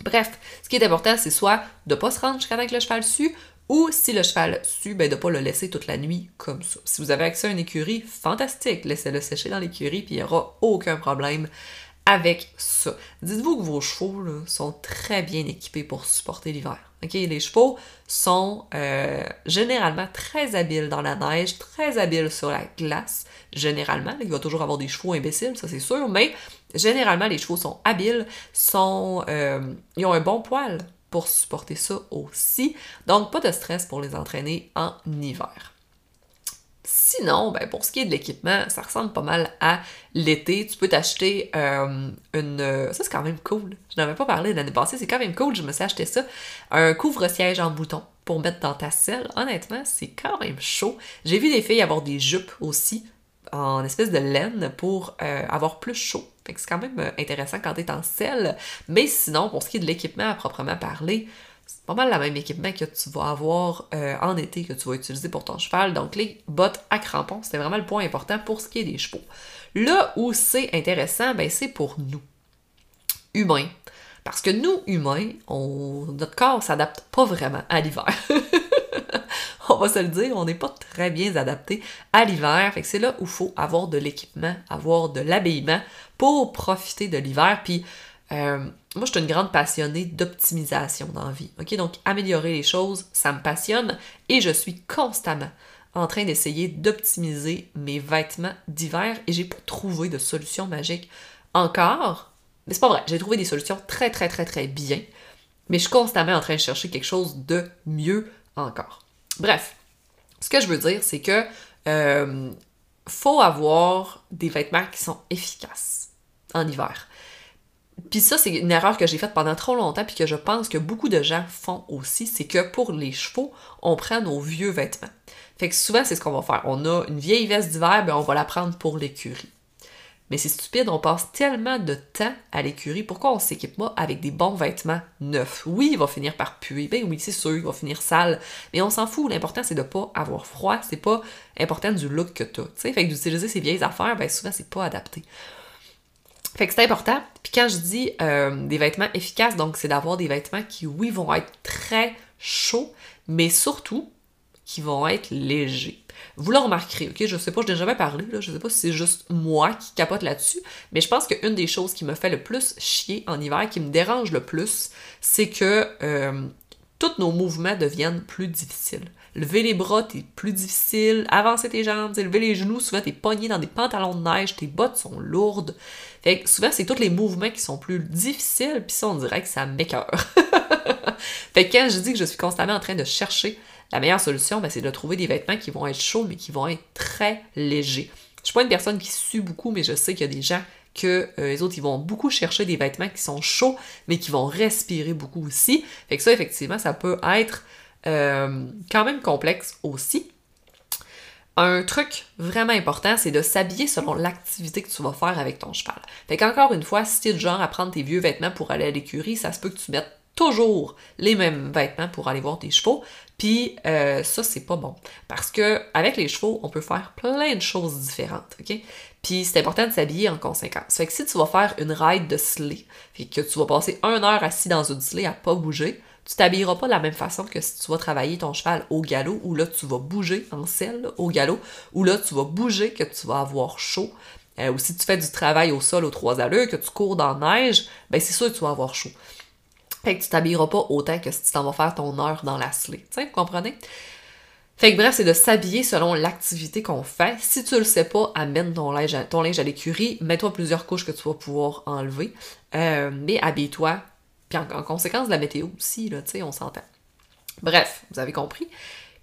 bref, ce qui est important, c'est soit de pas se rendre jusqu'à avec le cheval dessus, ou si le cheval sue, ben de pas le laisser toute la nuit comme ça. Si vous avez accès à une écurie, fantastique, laissez-le sécher dans l'écurie, puis il n'y aura aucun problème avec ça. Dites-vous que vos chevaux sont très bien équipés pour supporter l'hiver. Les chevaux sont euh, généralement très habiles dans la neige, très habiles sur la glace. Généralement, il va toujours avoir des chevaux imbéciles, ça c'est sûr, mais généralement les chevaux sont habiles, sont, euh, ils ont un bon poil supporter ça aussi. Donc, pas de stress pour les entraîner en hiver. Sinon, ben, pour ce qui est de l'équipement, ça ressemble pas mal à l'été. Tu peux t'acheter euh, une... Ça, c'est quand même cool. Je n'avais pas parlé l'année passée. C'est quand même cool. Je me suis acheté ça. Un couvre-siège en bouton pour mettre dans ta selle. Honnêtement, c'est quand même chaud. J'ai vu des filles avoir des jupes aussi en espèce de laine pour euh, avoir plus chaud. Fait que c'est quand même euh, intéressant quand t'es en selle. Mais sinon, pour ce qui est de l'équipement à proprement parler, c'est pas mal le même équipement que tu vas avoir euh, en été que tu vas utiliser pour ton cheval. Donc les bottes à crampons, c'était vraiment le point important pour ce qui est des chevaux. Là où c'est intéressant, ben c'est pour nous, humains. Parce que nous, humains, notre corps s'adapte pas vraiment à l'hiver. on va se le dire, on n'est pas très bien adapté à l'hiver. Fait que c'est là où il faut avoir de l'équipement, avoir de l'habillement pour profiter de l'hiver. Puis euh, moi, je suis une grande passionnée d'optimisation dans la vie. Donc, améliorer les choses, ça me passionne et je suis constamment en train d'essayer d'optimiser mes vêtements d'hiver et j'ai pas trouvé de solution magique encore. Mais c'est pas vrai, j'ai trouvé des solutions très, très, très, très bien. Mais je suis constamment en train de chercher quelque chose de mieux encore. Bref, ce que je veux dire, c'est que euh, faut avoir des vêtements qui sont efficaces en hiver. Puis ça, c'est une erreur que j'ai faite pendant trop longtemps, puis que je pense que beaucoup de gens font aussi, c'est que pour les chevaux, on prend nos vieux vêtements. Fait que souvent, c'est ce qu'on va faire. On a une vieille veste d'hiver, ben on va la prendre pour l'écurie. Mais c'est stupide, on passe tellement de temps à l'écurie. Pourquoi on s'équipe pas avec des bons vêtements neufs? Oui, il va finir par puer. Ben oui, c'est sûr, il va finir sale. Mais on s'en fout. L'important, c'est de pas avoir froid. C'est pas important du look que t'as. Tu sais, fait que d'utiliser ces vieilles affaires, ben souvent, c'est pas adapté. Fait que c'est important. Puis quand je dis euh, des vêtements efficaces, donc c'est d'avoir des vêtements qui, oui, vont être très chauds, mais surtout qui vont être légers. Vous le remarquerez, ok? Je sais pas, je n'ai jamais parlé, là, je sais pas si c'est juste moi qui capote là-dessus, mais je pense qu'une des choses qui me fait le plus chier en hiver, qui me dérange le plus, c'est que euh, tous nos mouvements deviennent plus difficiles. Lever les bras, t'es plus difficile. Avancer tes jambes, lever les genoux, souvent t'es pogné dans des pantalons de neige, tes bottes sont lourdes. Fait que souvent, c'est tous les mouvements qui sont plus difficiles, puis ça, on dirait que ça m'écœure. fait que quand je dis que je suis constamment en train de chercher la meilleure solution, ben, c'est de trouver des vêtements qui vont être chauds, mais qui vont être très légers. Je suis pas une personne qui sue beaucoup, mais je sais qu'il y a des gens que euh, les autres, ils vont beaucoup chercher des vêtements qui sont chauds, mais qui vont respirer beaucoup aussi. Fait que ça, effectivement, ça peut être euh, quand même complexe aussi. Un truc vraiment important, c'est de s'habiller selon l'activité que tu vas faire avec ton cheval. Fait qu'encore une fois, si tu es du genre à prendre tes vieux vêtements pour aller à l'écurie, ça se peut que tu mettes toujours les mêmes vêtements pour aller voir tes chevaux. Puis euh, ça, c'est pas bon. Parce que avec les chevaux, on peut faire plein de choses différentes, OK? Puis c'est important de s'habiller en conséquence. Fait que si tu vas faire une ride de sleigh, et que tu vas passer une heure assis dans une sleigh à pas bouger, tu t'habilleras pas de la même façon que si tu vas travailler ton cheval au galop, où là tu vas bouger en selle au galop, où là tu vas bouger que tu vas avoir chaud. Euh, ou si tu fais du travail au sol aux trois allures, que tu cours dans la neige, ben c'est sûr que tu vas avoir chaud. Fait que tu t'habilleras pas autant que si tu t'en vas faire ton heure dans la sleigh. Tu sais, vous comprenez? Fait que bref, c'est de s'habiller selon l'activité qu'on fait. Si tu le sais pas, amène ton linge à, ton linge à l'écurie, mets-toi plusieurs couches que tu vas pouvoir enlever. Euh, mais habille-toi puis en, conséquence de la météo aussi, là, tu sais, on s'entend. Bref, vous avez compris.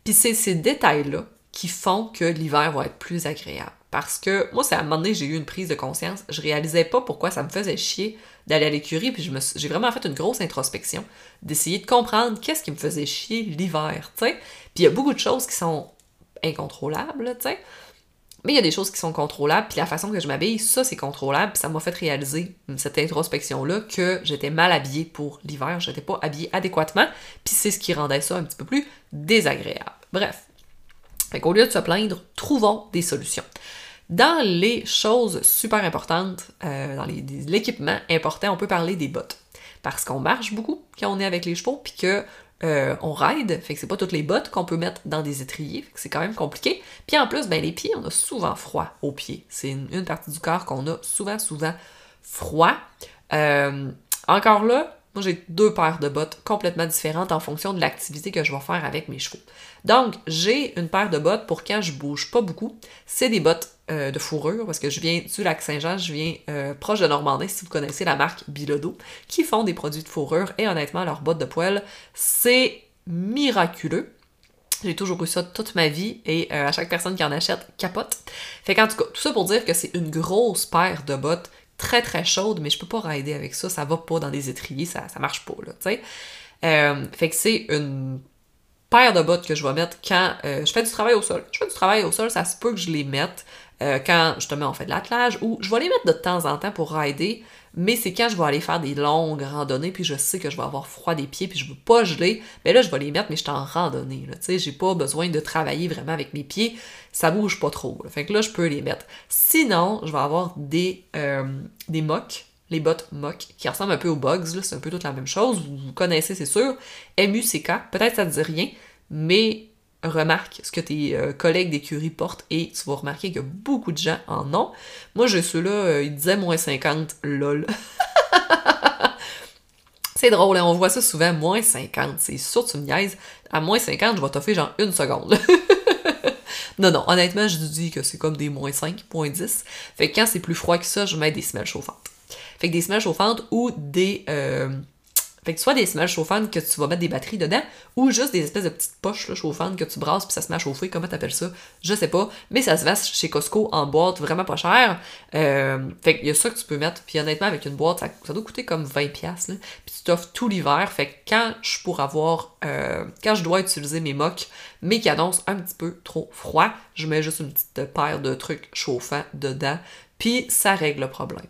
Puis c'est ces détails-là qui font que l'hiver va être plus agréable. Parce que moi, c'est à un moment donné, j'ai eu une prise de conscience. Je réalisais pas pourquoi ça me faisait chier d'aller à l'écurie, puis j'ai vraiment fait une grosse introspection, d'essayer de comprendre qu'est-ce qui me faisait chier l'hiver, tu sais. Puis il y a beaucoup de choses qui sont incontrôlables, tu sais. Mais il y a des choses qui sont contrôlables, puis la façon que je m'habille, ça c'est contrôlable, puis ça m'a fait réaliser cette introspection-là que j'étais mal habillée pour l'hiver, j'étais pas habillée adéquatement, puis c'est ce qui rendait ça un petit peu plus désagréable. Bref. Fait qu'au lieu de se plaindre, trouvons des solutions. Dans les choses super importantes, euh, dans l'équipement important, on peut parler des bottes. Parce qu'on marche beaucoup quand on est avec les chevaux, puis que euh, on ride, fait que c'est pas toutes les bottes qu'on peut mettre dans des étriers, fait que c'est quand même compliqué. Puis en plus, ben les pieds, on a souvent froid aux pieds. C'est une, partie du corps qu'on a souvent, souvent froid. Euh, encore là, moi j'ai deux paires de bottes complètement différentes en fonction de l'activité que je vais faire avec mes chevaux. Donc, j'ai une paire de bottes pour quand je bouge pas beaucoup. C'est des bottes euh, de fourrure, parce que je viens du lac Saint-Jean, je viens proche de Normandie, si vous connaissez la marque Bilodo, qui font des produits de fourrure, et honnêtement, leurs bottes de poêle, c'est miraculeux. J'ai toujours eu ça toute ma vie et euh, à chaque personne qui en achète capote. Fait qu'en tout cas, tout ça pour dire que c'est une grosse paire de bottes très très chaudes, mais je peux pas rider avec ça, ça va pas dans des étriers, ça, ça marche pas là, tu sais. Euh, fait que c'est une paire de bottes que je vais mettre quand je fais du travail au sol. Je fais du travail au sol, ça se peut que je les mette euh, quand justement on fait de l'attelage, ou je vais les mettre de temps en temps pour rider, mais c'est quand je vais aller faire des longues randonnées, puis je sais que je vais avoir froid des pieds, puis je veux pas geler, mais là je vais les mettre, mais je suis en randonnée, tu sais, j'ai pas besoin de travailler vraiment avec mes pieds, ça bouge pas trop, fait que là je peux les mettre. Sinon, je vais avoir des, euh, des mocks, les bottes mock, qui ressemblent un peu aux bugs, c'est un peu toute la même chose, vous connaissez c'est sûr, MUCK, peut-être ça ne dit rien, mais remarque ce que tes euh, collègues d'écurie portent et tu vas remarquer que beaucoup de gens en ont. Moi, j'ai ceux-là, euh, ils disaient moins 50, lol. c'est drôle, hein, on voit ça souvent, moins 50. C'est sûr, tu me niaises. À moins 50, je vais t'offrir genre une seconde. non, non, honnêtement, je dis que c'est comme des moins 5, moins 10. Fait que quand c'est plus froid que ça, je mets des semelles chauffantes. Fait que des semelles chauffantes ou des, euh, fait que soit des semelles chauffantes que tu vas mettre des batteries dedans, ou juste des espèces de petites poches chauffantes que tu brasses puis ça se met à chauffer, comment t'appelles ça? Je sais pas, mais ça se vend chez Costco en boîte vraiment pas cher. Euh, fait qu'il y a ça que tu peux mettre, puis honnêtement avec une boîte, ça, doit coûter comme 20$, là, puis tu t'offres tout l'hiver, fait que quand je pourrais avoir, euh, quand je dois utiliser mes mocs, mais qui annoncent un petit peu trop froid, je mets juste une petite paire de trucs chauffants dedans, puis ça règle le problème.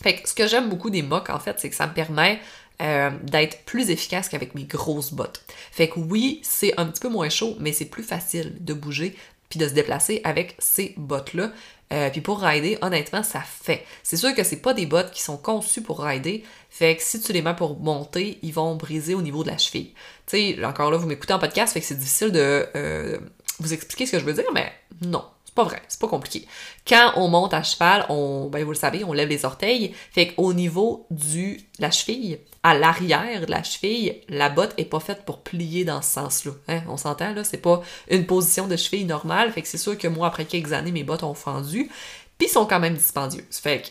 Fait que ce que j'aime beaucoup des mocs, en fait, c'est que ça me permet euh, d'être plus efficace qu'avec mes grosses bottes. Fait que oui, c'est un petit peu moins chaud, mais c'est plus facile de bouger puis de se déplacer avec ces bottes-là. Euh, puis pour rider, honnêtement, ça fait. C'est sûr que c'est pas des bottes qui sont conçues pour rider. Fait que si tu les mets pour monter, ils vont briser au niveau de la cheville. Tu sais, encore là, vous m'écoutez en podcast, fait que c'est difficile de euh, vous expliquer ce que je veux dire, mais non, c'est pas vrai, c'est pas compliqué. Quand on monte à cheval, on, ben vous le savez, on lève les orteils. Fait qu'au niveau du la cheville, à l'arrière de la cheville, la botte est pas faite pour plier dans ce sens-là. Hein? On s'entend là, c'est pas une position de cheville normale. Fait que c'est sûr que moi, après quelques années, mes bottes ont fendu, puis sont quand même dispendieuses. Fait que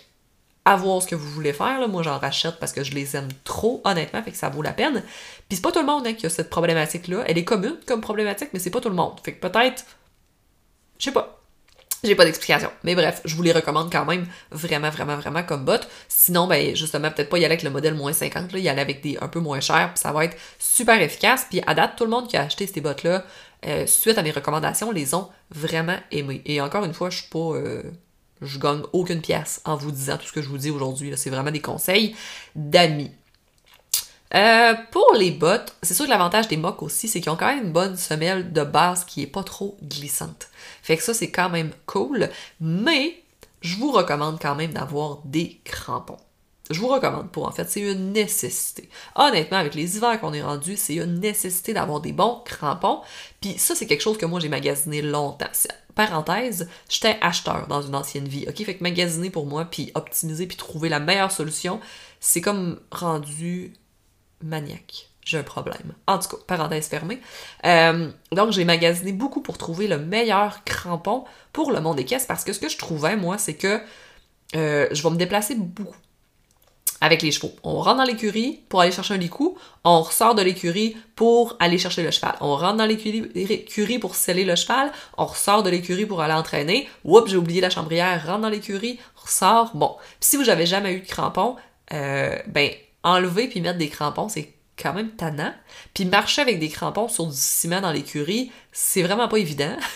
à voir ce que vous voulez faire. Là. Moi, j'en rachète parce que je les aime trop, honnêtement, fait que ça vaut la peine. Puis c'est pas tout le monde hein, qui a cette problématique-là. Elle est commune comme problématique, mais c'est pas tout le monde. Fait que peut-être, je sais pas, j'ai pas d'explication. Mais bref, je vous les recommande quand même vraiment, vraiment, vraiment comme bottes. Sinon, ben, justement, peut-être pas y aller avec le modèle moins 50, là, y aller avec des un peu moins chers, puis ça va être super efficace. Puis à date, tout le monde qui a acheté ces bottes-là, euh, suite à mes recommandations, les ont vraiment aimées. Et encore une fois, je suis pas. Euh, je gagne aucune pièce en vous disant tout ce que je vous dis aujourd'hui. C'est vraiment des conseils d'amis. Euh, pour les bottes, c'est sûr que l'avantage des mocs aussi, c'est qu'ils ont quand même une bonne semelle de base qui est pas trop glissante. Fait que ça, c'est quand même cool. Mais je vous recommande quand même d'avoir des crampons. Je vous recommande pour en fait, c'est une nécessité. Honnêtement, avec les hivers qu'on est rendu, c'est une nécessité d'avoir des bons crampons. Puis ça, c'est quelque chose que moi j'ai magasiné longtemps. Parenthèse, j'étais acheteur dans une ancienne vie, ok? Fait que magasiner pour moi, puis optimiser, puis trouver la meilleure solution, c'est comme rendu maniaque. J'ai un problème. En tout cas, parenthèse fermée. Euh, donc, j'ai magasiné beaucoup pour trouver le meilleur crampon pour le monde des caisses parce que ce que je trouvais, moi, c'est que euh, je vais me déplacer beaucoup avec les chevaux. On rentre dans l'écurie pour aller chercher un licou, on ressort de l'écurie pour aller chercher le cheval. On rentre dans l'écurie pour sceller le cheval, on ressort de l'écurie pour aller entraîner. Oups, j'ai oublié la chambrière, rentre dans l'écurie, ressort. Bon, si vous n'avez jamais eu de crampons, euh, ben enlever puis mettre des crampons, c'est quand même tannant. Puis marcher avec des crampons sur du ciment dans l'écurie, c'est vraiment pas évident.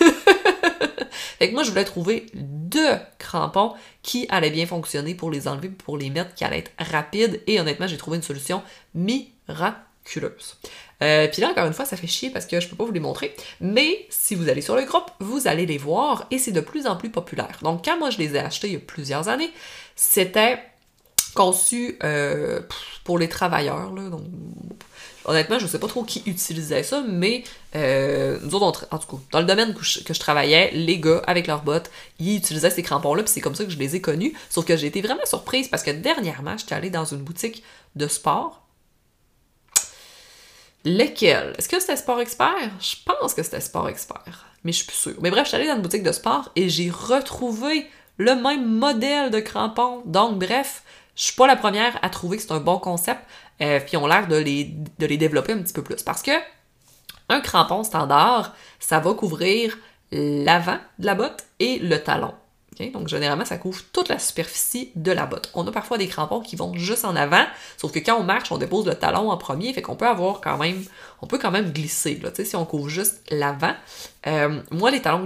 fait que moi, je voulais trouver deux crampons qui allaient bien fonctionner pour les enlever, pour les mettre, qui allaient être rapides. Et honnêtement, j'ai trouvé une solution miraculeuse. Euh, puis là, encore une fois, ça fait chier parce que je peux pas vous les montrer. Mais si vous allez sur le groupe, vous allez les voir et c'est de plus en plus populaire. Donc, quand moi je les ai achetés il y a plusieurs années, c'était conçu euh, pour les travailleurs. Là, donc, honnêtement, je sais pas trop qui utilisait ça, mais euh, nous autres, en tout cas, dans le domaine que je, travaillais, les gars, avec leurs bottes, ils utilisaient ces crampons-là, puis c'est comme ça que je les ai connus. Sauf que j'ai été vraiment surprise parce que dernièrement, j'étais allée dans une boutique de sport. Lequel? Est-ce que c'était Sport Expert? Je pense que c'était Sport Expert, mais je suis plus sûre. Mais bref, j'étais allée dans une boutique de sport et j'ai retrouvé le même modèle de crampons. Donc, bref, je suis pas la première à trouver que c'est un bon concept, euh, puis on l'air de les, développer un petit peu plus. Parce que un crampon standard, ça va couvrir l'avant de la botte et le talon. Donc, généralement, ça couvre toute la superficie de la botte. On a parfois des crampons qui vont juste en avant, sauf que quand on marche, on dépose le talon en premier, fait qu'on peut avoir quand même, on peut quand même glisser, là, si on couvre juste l'avant. Euh, moi, les talons,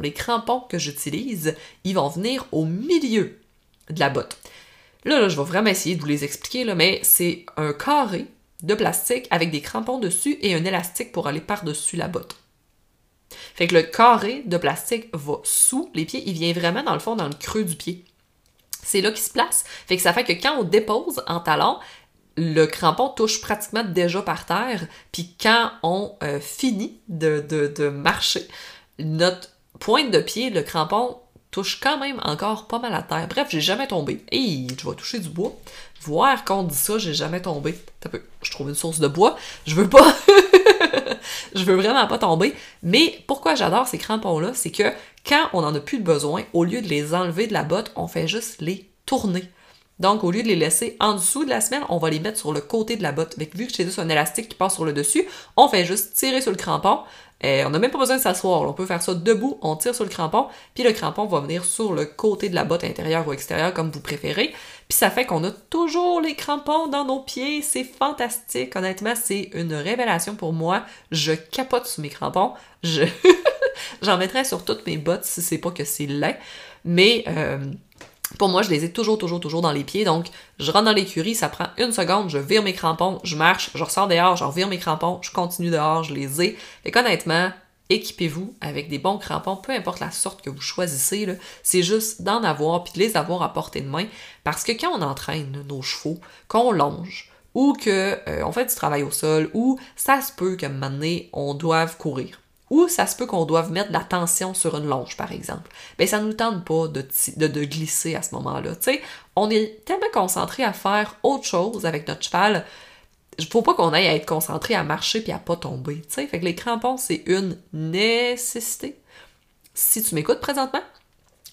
les crampons que j'utilise, ils vont venir au milieu de la botte. Là, je vais vraiment essayer de vous les expliquer, là, mais c'est un carré de plastique avec des crampons dessus et un élastique pour aller par-dessus la botte. Fait que le carré de plastique va sous les pieds, il vient vraiment dans le fond, dans le creux du pied. C'est là qu'il se place. Fait que ça fait que quand on dépose en talon, le crampon touche pratiquement déjà par terre, puis quand on euh, finit de, marcher, notre pointe de pied, le crampon touche quand même encore pas mal à terre. Bref, j'ai jamais tombé. Et je vais toucher du bois. Voir qu'on dit ça, j'ai jamais tombé. Je trouve une source de bois. Je veux pas. je veux vraiment pas tomber. Mais pourquoi j'adore ces crampons-là, c'est que quand on en a plus de besoin, au lieu de les enlever de la botte, on fait juste les tourner. Donc, au lieu de les laisser en dessous de la semelle, on va les mettre sur le côté de la botte. Vu que c'est juste un élastique qui passe sur le dessus, on fait juste tirer sur le crampon. Et on n'a même pas besoin de s'asseoir. On peut faire ça debout, on tire sur le crampon, puis le crampon va venir sur le côté de la botte intérieure ou extérieure, comme vous préférez. Puis ça fait qu'on a toujours les crampons dans nos pieds. C'est fantastique. Honnêtement, c'est une révélation pour moi. Je capote sous mes crampons. J'en mettrais sur toutes mes bottes si c'est pas que c'est laid. Mais... Euh, Pour moi, je les ai toujours, toujours, toujours dans les pieds. Donc, je rentre dans l'écurie, ça prend une seconde, je vire mes crampons, je marche, je ressors dehors, je revire mes crampons, je continue dehors, je les ai. Fait qu'honnêtement, équipez-vous avec des bons crampons, peu importe la sorte que vous choisissez. C'est juste d'en avoir puis de les avoir à portée de main. Parce que quand on entraîne nos chevaux, qu'on longe, ou que euh, fait du travail au sol, ou ça se peut qu'à un on doive courir ou ça se peut qu'on doive mettre de la tension sur une longe, par exemple. Ben, ça nous tente pas de, glisser à ce moment-là. Tu sais, on est tellement concentré à faire autre chose avec notre cheval. Il faut pas qu'on aille à être concentré à marcher puis à pas tomber. Tu sais, fait que les crampons, c'est une nécessité. Si tu m'écoutes présentement,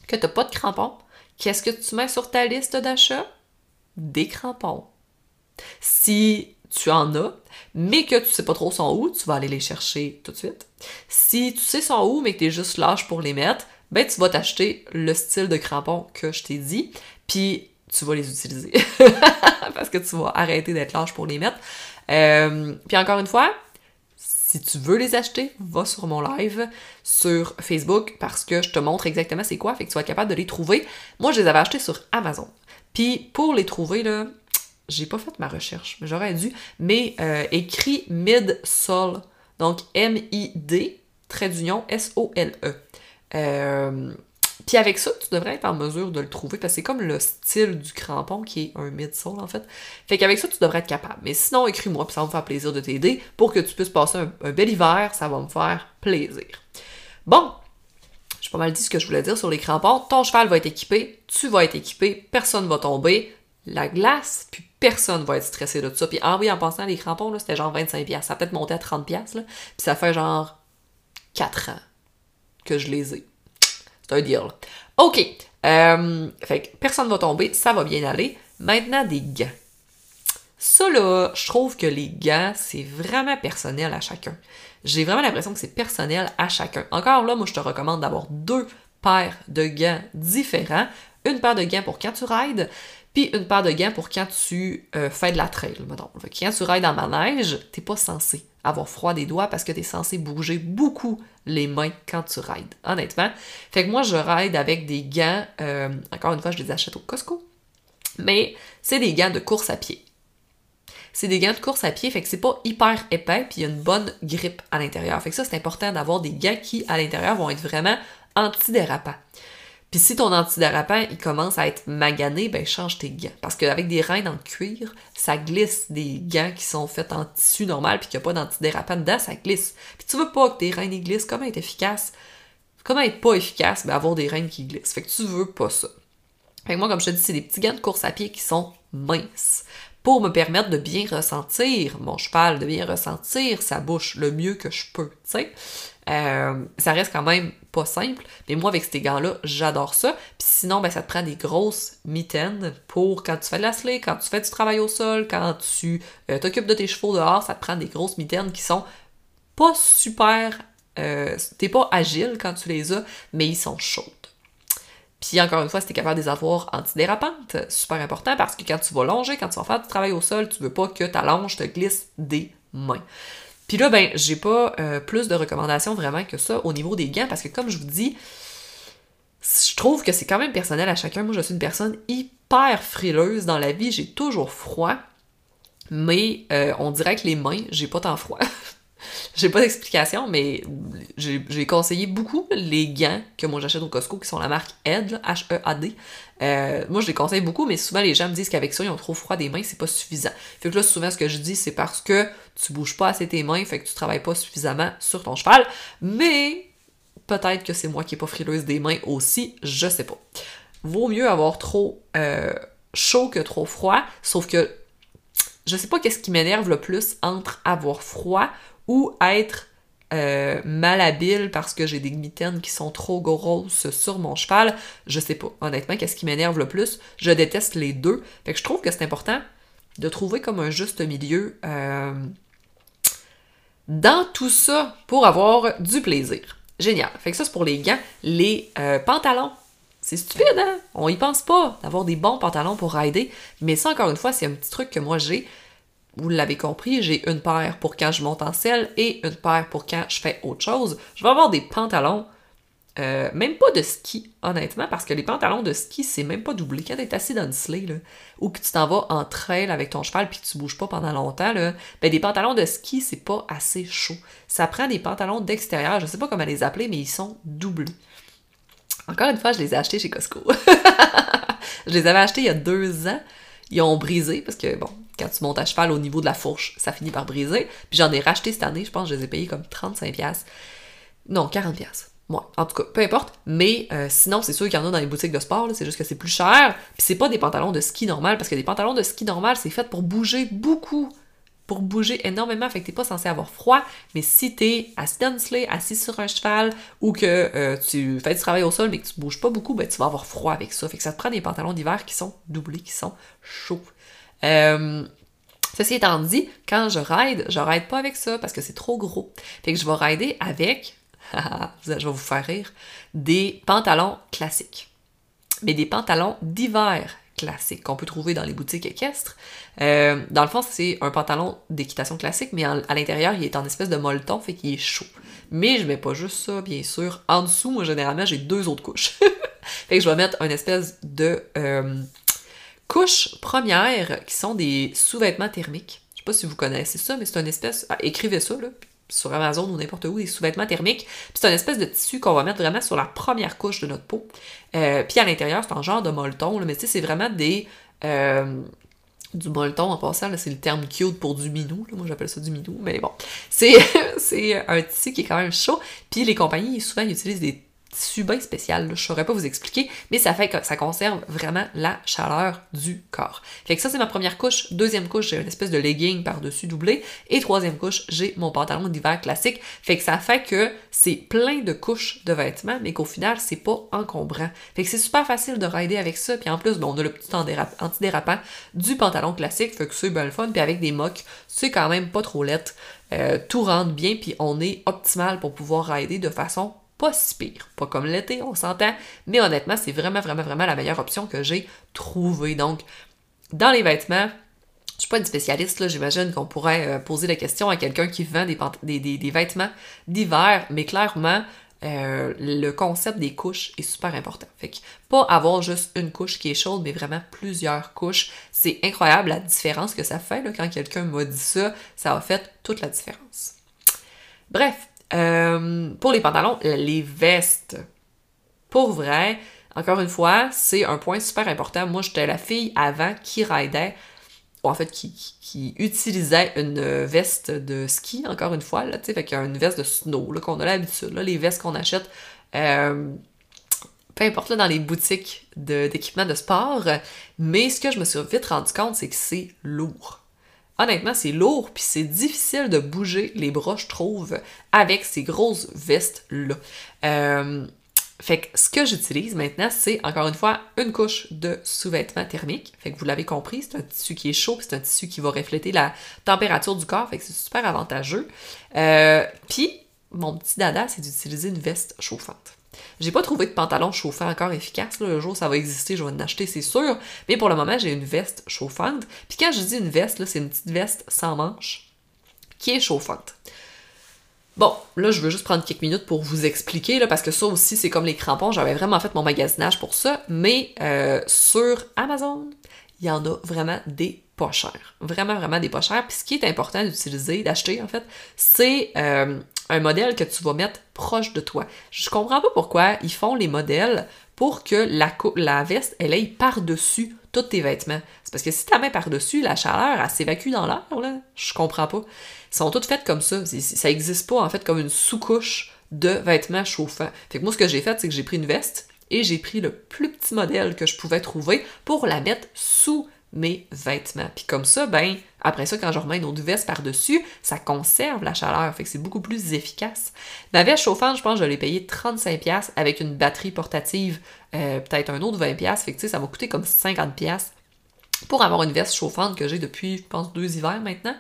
que tu n'as pas de crampons, qu'est-ce que tu mets sur ta liste d'achat? Des crampons. Si tu en as, mais que tu sais pas trop sont où, tu vas aller les chercher tout de suite. Si tu sais sont où, mais que tu es juste lâche pour les mettre, ben tu vas t'acheter le style de crampon que je t'ai dit, puis tu vas les utiliser. Parce que tu vas arrêter d'être lâche pour les mettre. Euh, puis encore une fois, si tu veux les acheter, va sur mon live sur Facebook parce que je te montre exactement c'est quoi, fait que tu vas être capable de les trouver. Moi, je les avais achetés sur Amazon. Puis pour les trouver, là, j'ai pas fait ma recherche, mais j'aurais dû, mais euh, écrit mid-sol, donc M-I-D, trait d'union, S-O-L-E. Euh, puis avec ça, tu devrais être en mesure de le trouver, parce que c'est comme le style du crampon qui est un mid-sol, en fait. Fait qu'avec ça, tu devrais être capable. Mais sinon, écris-moi, puis ça va me faire plaisir de t'aider pour que tu puisses passer un, bel hiver, ça va me faire plaisir. Bon, j'ai pas mal dit ce que je voulais dire sur les crampons. Ton cheval va être équipé, tu vas être équipé, personne va tomber, la glace, puis personne va être stressé de ça. Puis ah oui, en pensant les crampons, c'était genre 25$. Ça a peut-être monté à 30$, là. Puis ça fait genre 4 ans que je les ai. C'est un deal. OK. Euh, fait que personne va tomber, ça va bien aller. Maintenant, des gants. Ça, là, je trouve que les gants, c'est vraiment personnel à chacun. J'ai vraiment l'impression que c'est personnel à chacun. Encore là, moi, je te recommande d'avoir deux paires de gants différents. Une paire de gants pour quand tu rides, puis une paire de gants pour quand tu euh, fais de la trail, mettons. Quand tu rides en manège, t'es pas censé avoir froid des doigts parce que t'es censé bouger beaucoup les mains quand tu rides, honnêtement. Fait que moi, je ride avec des gants, euh, encore une fois, je les achète au Costco, mais c'est des gants de course à pied. C'est des gants de course à pied, fait que c'est pas hyper épais, puis il y a une bonne grippe à l'intérieur. Fait que ça, c'est important d'avoir des gants qui, à l'intérieur, vont être vraiment antidérapants. Puis si ton antidérapant, il commence à être magané, ben change tes gants. Parce qu'avec des reins en cuir, ça glisse des gants qui sont faits en tissu normal puis qu'il n'y a pas d'antidérapant dedans, ça glisse. Puis tu veux pas que tes reins glissent. Comment être efficace? Comment être pas efficace? Ben avoir des reins qui glissent. Fait que tu veux pas ça. Fait que moi, comme je te dis, c'est des petits gants de course à pied qui sont minces pour me permettre de bien ressentir mon cheval, de bien ressentir sa bouche le mieux que je peux, tu sais. Euh, ça reste quand même pas simple, mais moi avec ces gants-là, j'adore ça. Puis sinon, ben, ça te prend des grosses mitaines pour quand tu fais de la quand tu fais du travail au sol, quand tu euh, t'occupes de tes chevaux dehors, ça te prend des grosses mitaines qui sont pas super... Euh, t'es pas agile quand tu les as, mais ils sont chaudes. Puis encore une fois, si t'es capable de les avoir antidérapantes, super important parce que quand tu vas longer, quand tu vas faire du travail au sol, tu veux pas que ta longe te glisse des mains. Puis là, ben, j'ai pas euh, plus de recommandations vraiment que ça au niveau des gants, parce que comme je vous dis, je trouve que c'est quand même personnel à chacun. Moi, je suis une personne hyper frileuse dans la vie, j'ai toujours froid, mais euh, on dirait que les mains, j'ai pas tant froid. j'ai pas d'explication, mais j'ai conseillé beaucoup les gants que moi j'achète au Costco, qui sont la marque ED, H-E-A-D. Euh, moi, je les conseille beaucoup, mais souvent les gens me disent qu'avec ça, ils ont trop froid des mains, c'est pas suffisant. Fait que là, souvent, ce que je dis, c'est parce que tu bouges pas assez tes mains, fait que tu travailles pas suffisamment sur ton cheval. Mais peut-être que c'est moi qui est pas frileuse des mains aussi, je sais pas. Vaut mieux avoir trop euh, chaud que trop froid, sauf que je sais pas qu'est-ce qui m'énerve le plus entre avoir froid ou être euh, malhabile parce que j'ai des mitaines qui sont trop grosses sur mon cheval. Je sais pas, honnêtement, qu'est-ce qui m'énerve le plus? Je déteste les deux. Fait que je trouve que c'est important de trouver comme un juste milieu euh, dans tout ça pour avoir du plaisir. Génial. Fait que ça, c'est pour les gants. Les euh, pantalons. C'est stupide, hein? On y pense pas d'avoir des bons pantalons pour rider. Mais ça, encore une fois, c'est un petit truc que moi j'ai vous l'avez compris, j'ai une paire pour quand je monte en selle et une paire pour quand je fais autre chose. Je vais avoir des pantalons Euh, même pas de ski, honnêtement, parce que les pantalons de ski, c'est même pas doublé. Quand t'es assis dans le sleigh, ou que tu t'en vas en trail avec ton cheval puis que tu bouges pas pendant longtemps, ben des pantalons de ski, c'est pas assez chaud. Ça prend des pantalons d'extérieur, je sais pas comment les appeler, mais ils sont doublés. Encore une fois, je les ai achetés chez Costco. je les avais achetés il y a deux ans. Ils ont brisé, parce que, bon, quand tu montes à cheval au niveau de la fourche, ça finit par briser. Puis j'en ai racheté cette année, je pense que je les ai payés comme 35$. Non, 40$. Moi, en tout cas, peu importe. Mais euh, sinon, c'est sûr qu'il y en a dans les boutiques de sport, c'est juste que c'est plus cher. Puis c'est pas des pantalons de ski normal, parce que des pantalons de ski normal, c'est fait pour bouger beaucoup. Pour bouger énormément, fait que t'es pas censé avoir froid. Mais si t'es dans sleigh, assis sur un cheval, ou que euh, tu fais du travail au sol, mais que tu bouges pas beaucoup, ben tu vas avoir froid avec ça. Fait que ça te prend des pantalons d'hiver qui sont doublés, qui sont chauds. Euh, Ceci étant dit, quand je ride, je ride pas avec ça parce que c'est trop gros. Fait que je vais rider avec je vais vous faire rire, des pantalons classiques. Mais des pantalons d'hiver classiques qu'on peut trouver dans les boutiques équestres. Euh, dans le fond, c'est un pantalon d'équitation classique, mais à l'intérieur, il est en espèce de molleton, fait qu'il est chaud. Mais je mets pas juste ça, bien sûr. En dessous, moi, généralement, j'ai deux autres couches. fait que je vais mettre une espèce de euh, couche première qui sont des sous-vêtements thermiques. Je sais pas si vous connaissez ça, mais c'est une espèce. Ah, écrivez ça, là, sur Amazon ou n'importe où, des sous-vêtements thermiques. Puis c'est une espèce de tissu qu'on va mettre vraiment sur la première couche de notre peau. Euh, puis à l'intérieur, c'est un genre de molleton, mais tu sais, c'est vraiment des... Euh, du molleton en passant, c'est le terme cute pour du minou. Moi, j'appelle ça du minou, mais bon. C'est un tissu qui est quand même chaud. Puis les compagnies, souvent, utilisent des tissu spécial, je saurais pas vous expliquer, mais ça fait que ça conserve vraiment la chaleur du corps. Fait que ça, c'est ma première couche. Deuxième couche, j'ai une espèce de legging par-dessus doublé. Et troisième couche, j'ai mon pantalon d'hiver classique. Fait que ça fait que c'est plein de couches de vêtements, mais qu'au final, c'est pas encombrant. Fait que c'est super facile de rider avec ça. Puis en plus, bon, on a le petit antidérapant du pantalon classique, fait que c'est bien le fun. Puis avec des mocs, c'est quand même pas trop lettre. Euh, tout rentre bien, puis on est optimal pour pouvoir rider de façon pas si pire. Pas comme l'été, on s'entend, mais honnêtement, c'est vraiment, vraiment, vraiment la meilleure option que j'ai trouvée. Donc, dans les vêtements, je suis pas une spécialiste, là, j'imagine qu'on pourrait euh, poser la question à quelqu'un qui vend des, des, vêtements d'hiver, mais clairement, euh, le concept des couches est super important. Fait que pas avoir juste une couche qui est chaude, mais vraiment plusieurs couches. C'est incroyable la différence que ça fait quand quelqu'un m'a dit ça. Ça a fait toute la différence. Bref, euh, pour les pantalons, les vestes. Pour vrai, encore une fois, c'est un point super important. Moi, j'étais la fille avant qui ridait, ou en fait, qui, utilisait une veste de ski, encore une fois, là, tu sais, fait qu'il y a une veste de snow, là, qu'on a l'habitude, là, les vestes qu'on achète, euh, peu importe, là, dans les boutiques d'équipement de sport. Mais ce que je me suis vite rendu compte, c'est que c'est lourd honnêtement, c'est lourd, puis c'est difficile de bouger les bras, je trouve, avec ces grosses vestes-là. Euh, fait que ce que j'utilise maintenant, c'est encore une fois une couche de sous-vêtements thermiques. Fait que vous l'avez compris, c'est un tissu qui est chaud, c'est un tissu qui va refléter la température du corps, fait que c'est super avantageux. Euh, puis, mon petit dada, c'est d'utiliser une veste chauffante. J'ai pas trouvé de pantalon chauffant encore efficace. Le jour ça va exister, je vais en acheter, c'est sûr. Mais pour le moment, j'ai une veste chauffante. Puis quand je dis une veste, c'est une petite veste sans manches qui est chauffante. Bon, là, je veux juste prendre quelques minutes pour vous expliquer, là, parce que ça aussi, c'est comme les crampons. J'avais vraiment fait mon magasinage pour ça. Mais euh, sur Amazon, il y en a vraiment des Vraiment, vraiment des pas chers. Puis ce qui est important d'utiliser, d'acheter en fait, c'est euh, un modèle que tu vas mettre proche de toi. Je comprends pas pourquoi ils font les modèles pour que la, veste, elle aille par-dessus tous tes vêtements. C'est parce que si ta main par-dessus, la chaleur, elle s'évacue dans l'air, là. Je comprends pas. Ils sont toutes faites comme ça. Ça existe pas, en fait, comme une sous-couche de vêtements chauffants. Fait que moi, ce que j'ai fait, c'est que j'ai pris une veste et j'ai pris le plus petit modèle que je pouvais trouver pour la mettre sous mes vêtements. Puis comme ça, ben, après ça, quand je remets une autre veste par-dessus, ça conserve la chaleur, fait que c'est beaucoup plus efficace. Ma veste chauffante, je pense que je l'ai payée 35$ avec une batterie portative, euh, peut-être un autre 20$, fait que tu sais, ça m'a coûté comme 50$ pour avoir une veste chauffante que j'ai depuis, je pense, deux hivers maintenant.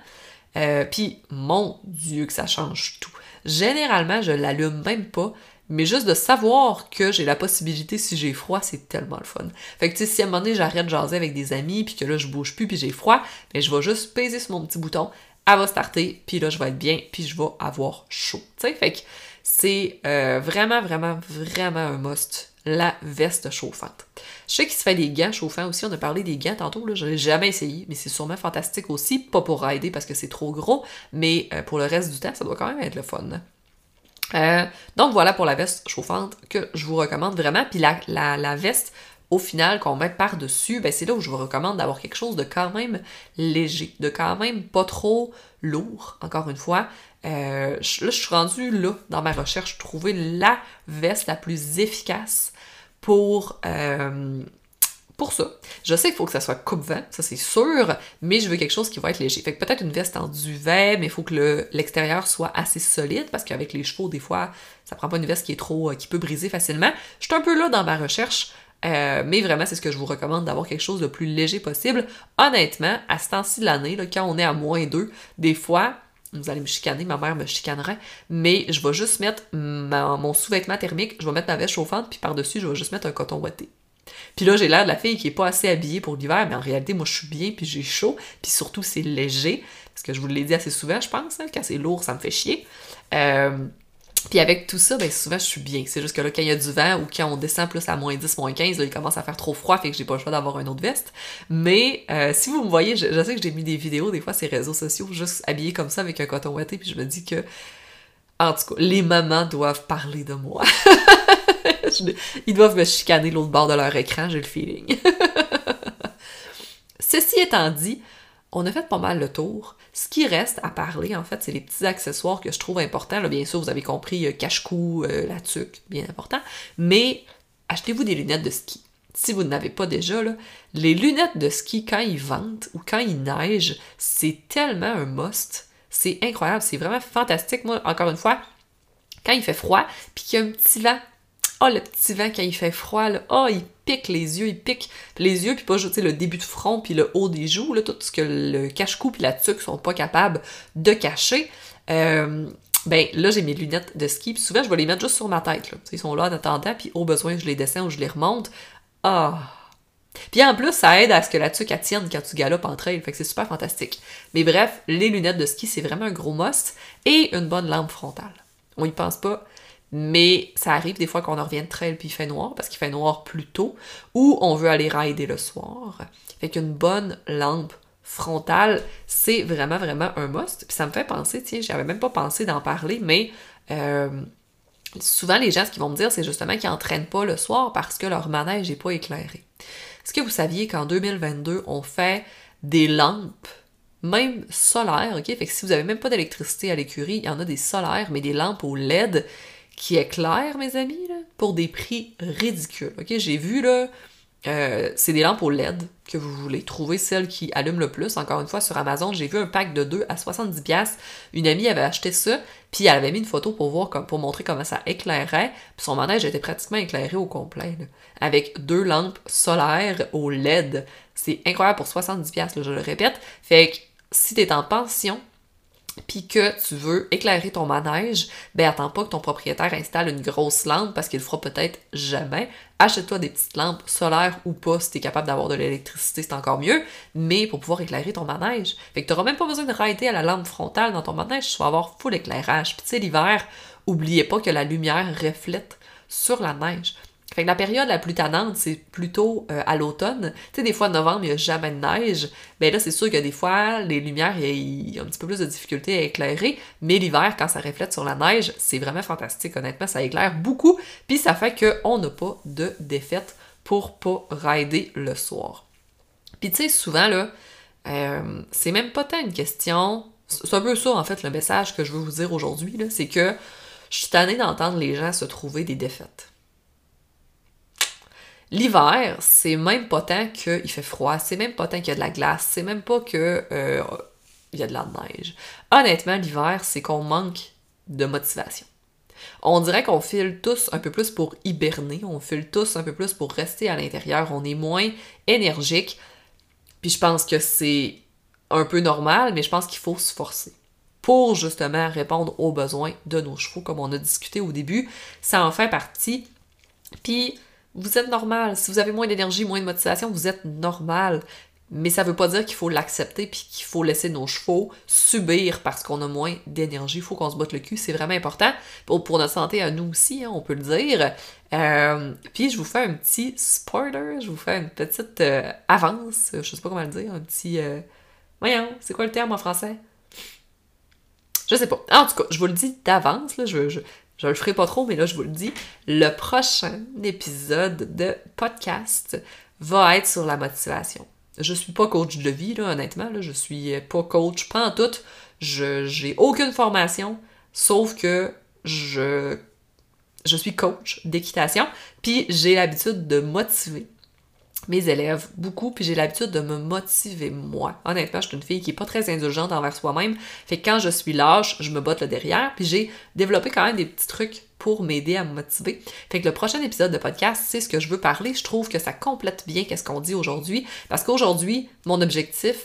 Euh, puis, mon Dieu, que ça change tout. Généralement, je l'allume même pas. Mais juste de savoir que j'ai la possibilité, si j'ai froid, c'est tellement le fun. Fait que, tu sais, si à un moment donné, j'arrête de jaser avec des amis, puis que là, je bouge plus, puis j'ai froid, ben, je vais juste peser sur mon petit bouton, elle va starter, puis là, je vais être bien, puis je vais avoir chaud. Tu sais, fait que c'est euh, vraiment, vraiment, vraiment un must. La veste chauffante. Je sais qu'il se fait des gants chauffants aussi. On a parlé des gants tantôt. Là, je n'ai jamais essayé, mais c'est sûrement fantastique aussi. Pas pour rider parce que c'est trop gros, mais euh, pour le reste du temps, ça doit quand même être le fun. Euh, donc voilà pour la veste chauffante que je vous recommande vraiment. Puis la, la, veste, au final, qu'on met par-dessus, ben c'est là où je vous recommande d'avoir quelque chose de quand même léger, de quand même pas trop lourd, encore une fois. Euh, là, je suis rendue là, dans ma recherche, trouver la veste la plus efficace pour, euh, pour ça. Je sais qu'il faut que ça soit coupe-vent, ça c'est sûr, mais je veux quelque chose qui va être léger. Fait que peut-être une veste en duvet, mais il faut que l'extérieur soit assez solide, parce qu'avec les chevaux, des fois, ça prend pas une veste qui est trop, euh, qui peut briser facilement. Je suis un peu là dans ma recherche, mais vraiment, c'est ce que je vous recommande d'avoir quelque chose de plus léger possible. Honnêtement, à ce temps-ci de l'année, quand on est à moins 2, des fois, vous allez me chicaner, ma mère me chicanerait, mais je vais juste mettre mon sous-vêtement thermique, je vais mettre ma veste chauffante, puis par-dessus, je vais juste mettre un coton ouaté. Puis là, j'ai l'air de la fille qui est pas assez habillée pour l'hiver, mais en réalité, moi, je suis bien, puis j'ai chaud, puis surtout, c'est léger, parce que je vous l'ai dit assez souvent, je pense, hein, quand c'est lourd, ça me fait chier. Euh, puis avec tout ça, ben souvent je suis bien. C'est juste que là, quand il y a du vent ou quand on descend plus à moins 10, moins 15, là, il commence à faire trop froid, fait que j'ai pas le choix d'avoir une autre veste. Mais euh, si vous me voyez, je, sais que j'ai mis des vidéos des fois sur les réseaux sociaux, juste habillée comme ça avec un coton ouaté, puis je me dis que, en tout cas, les mamans doivent parler de moi. Ils doivent me chicaner l'autre bord de leur écran, j'ai le feeling. Ceci étant dit, on a fait pas mal le tour. Ce qui reste à parler, en fait, c'est les petits accessoires que je trouve importants. Bien sûr, vous avez compris, euh, cache-cou, euh, la tuque, bien important. Mais achetez-vous des lunettes de ski. Si vous n'avez pas déjà, les lunettes de ski, quand ils ventent ou quand il neige, c'est tellement un must. C'est incroyable, c'est vraiment fantastique. Moi, encore une fois, quand il fait froid, puis qu'il y a un petit vent oh, le petit vent quand il fait froid, là, oh, il pique les yeux, il pique les yeux, puis pas juste le début de front, puis le haut des joues, là, tout ce que le cache-cou puis la tuque sont pas capables de cacher. Euh, ben là, j'ai mes lunettes de ski, puis souvent, je vais les mettre juste sur ma tête. Là. Ils sont là en attendant, puis au besoin, je les descends ou je les remonte. Ah! Puis en plus, ça aide à ce que la tuque tienne quand tu galopes entre elles, fait que c'est super fantastique. Mais bref, les lunettes de ski, c'est vraiment un gros must, et une bonne lampe frontale. On y pense pas, mais ça arrive des fois qu'on en revient de trail puis il fait noir parce qu'il fait noir plus tôt ou on veut aller rider le soir. Fait qu'une bonne lampe frontale, c'est vraiment vraiment un must. Puis ça me fait penser, tiens, j'avais même pas pensé d'en parler, mais euh, souvent les gens ce qu'ils vont me dire, c'est justement qu'ils n'entraînent pas le soir parce que leur manège n'est pas éclairé. Est-ce que vous saviez qu'en 2022, on fait des lampes même solaires, ok? Fait que si vous avez même pas d'électricité à l'écurie, il y en a des solaires, mais des lampes au LED qui clair, mes amis, là, pour des prix ridicules. Ok, j'ai vu là, euh, c'est des lampes au LED que vous voulez trouver celles qui allument le plus. Encore une fois, sur Amazon, j'ai vu un pack de deux à 70$. Une amie avait acheté ça, puis elle avait mis une photo pour voir, pour montrer comment ça éclairait. Puis son manège était pratiquement éclairé au complet, avec deux lampes solaires au LED. C'est incroyable pour 70$, je le répète. Fait que si t'es en pension, puis que tu veux éclairer ton manège, ben attends pas que ton propriétaire installe une grosse lampe parce qu'il le fera peut-être jamais. Achète-toi des petites lampes solaires ou pas si t'es capable d'avoir de l'électricité, c'est encore mieux, mais pour pouvoir éclairer ton manège. Fait que t'auras même pas besoin de rider à la lampe frontale dans ton manège, tu vas avoir full éclairage. Puis tu sais, l'hiver, oubliez pas que la lumière reflète sur la neige. Fait que la période la plus tannante, c'est plutôt euh, à l'automne. Tu sais, des fois, novembre, il n'y a jamais de neige. Ben là, c'est sûr que des fois, les lumières, il y, a un petit peu plus de difficulté à éclairer. Mais l'hiver, quand ça reflète sur la neige, c'est vraiment fantastique. Honnêtement, ça éclaire beaucoup. Puis ça fait qu'on n'a pas de défaite pour pas rider le soir. Puis tu sais, souvent, là, euh, c'est même pas tant une question... C'est un peu ça, en fait, le message que je veux vous dire aujourd'hui, c'est que je suis tannée d'entendre les gens se trouver des défaites. L'hiver, c'est même pas tant qu'il fait froid, c'est même pas tant qu'il y a de la glace, c'est même pas que euh, y a de la neige. Honnêtement, l'hiver, c'est qu'on manque de motivation. On dirait qu'on file tous un peu plus pour hiberner, on file tous un peu plus pour rester à l'intérieur, on est moins énergique. Puis je pense que c'est un peu normal, mais je pense qu'il faut se forcer pour justement répondre aux besoins de nos chevaux, comme on a discuté au début. Ça en fait partie. Puis vous êtes normal. Si vous avez moins d'énergie, moins de motivation, vous êtes normal. mais ça veut pas dire qu'il faut l'accepter puis qu'il faut laisser nos chevaux subir parce qu'on a moins d'énergie. Il faut qu'on se botte le cul, c'est vraiment important pour, notre santé à nous aussi, hein, on peut le dire. Euh, puis je vous fais un petit spoiler, je vous fais une petite euh, avance, je sais pas comment le dire, un petit... Euh, voyons, c'est quoi le terme en français? Je sais pas. En tout cas, je vous le dis d'avance, là, je, je, je le ferai pas trop, mais là, je vous le dis. Le prochain épisode de podcast va être sur la motivation je suis pas coach de vie, honnêtement. Là, je suis pas coach, pas en tout. Je j'ai aucune formation, sauf que je, je suis coach d'équitation, puis j'ai l'habitude de motiver mes élèves beaucoup, puis j'ai l'habitude de me motiver moi. Honnêtement, je suis une fille qui est pas très indulgente envers soi-même, fait que quand je suis lâche, je me botte le derrière, puis j'ai développé quand même des petits trucs pour m'aider à me motiver. Fait que le prochain épisode de podcast, c'est ce que je veux parler. Je trouve que ça complète bien qu'est-ce qu'on dit aujourd'hui, parce qu'aujourd'hui, mon objectif,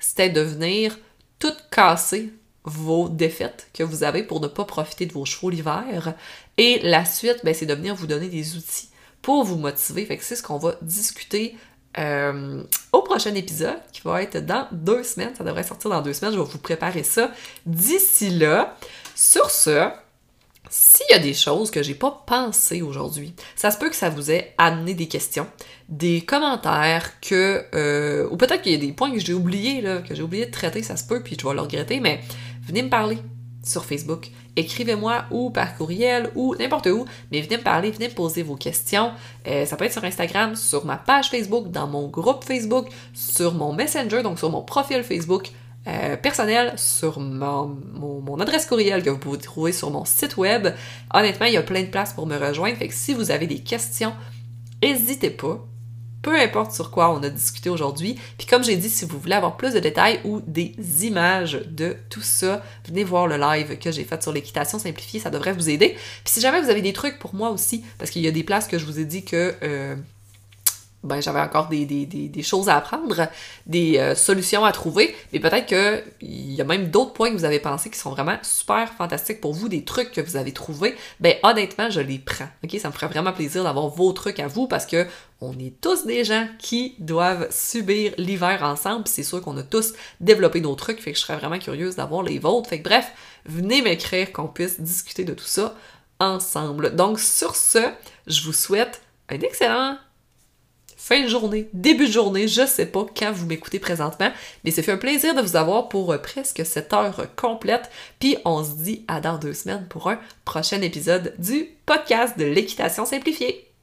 c'était de venir tout casser vos défaites que vous avez pour ne pas profiter de vos chevaux l'hiver. Et la suite, ben, c'est de venir vous donner des outils pour vous motiver. Fait que c'est ce qu'on va discuter euh, au prochain épisode qui va être dans deux semaines. Ça devrait sortir dans deux semaines. Je vais vous préparer ça d'ici là. Sur ce, s'il y a des choses que j'ai pas pensé aujourd'hui, ça se peut que ça vous ait amené des questions, des commentaires que euh, ou peut-être qu'il y a des points que j'ai oubliés là, que j'ai oublié de traiter, ça se peut puis je vais le regretter, mais venez me parler sur Facebook, écrivez-moi ou par courriel ou n'importe où, mais venez me parler, venez me poser vos questions. Euh, ça peut être sur Instagram, sur ma page Facebook, dans mon groupe Facebook, sur mon Messenger, donc sur mon profil Facebook. Euh, personnel sur mon, mon, adresse courriel que vous pouvez trouver sur mon site web. Honnêtement, il y a plein de places pour me rejoindre. Fait que si vous avez des questions, n'hésitez pas. Peu importe sur quoi on a discuté aujourd'hui. Puis comme j'ai dit, si vous voulez avoir plus de détails ou des images de tout ça, venez voir le live que j'ai fait sur l'équitation simplifiée, ça devrait vous aider. Puis si jamais vous avez des trucs pour moi aussi, parce qu'il y a des places que je vous ai dit que euh, ben, j'avais encore des, des, des, choses à apprendre, des euh, solutions à trouver, mais peut-être qu'il y a même d'autres points que vous avez pensé qui sont vraiment super fantastiques pour vous, des trucs que vous avez trouvés, ben honnêtement, je les prends. Ok, ça me ferait vraiment plaisir d'avoir vos trucs à vous parce que on est tous des gens qui doivent subir l'hiver ensemble, c'est sûr qu'on a tous développé nos trucs, fait que je serais vraiment curieuse d'avoir les vôtres. Fait que bref, venez m'écrire qu'on puisse discuter de tout ça ensemble. Donc sur ce, je vous souhaite un excellent fin de journée, début de journée, je sais pas quand vous m'écoutez présentement, mais c'est fait un plaisir de vous avoir pour euh, presque cette heure complète, puis on se dit à dans deux semaines pour un prochain épisode du podcast de l'équitation simplifiée.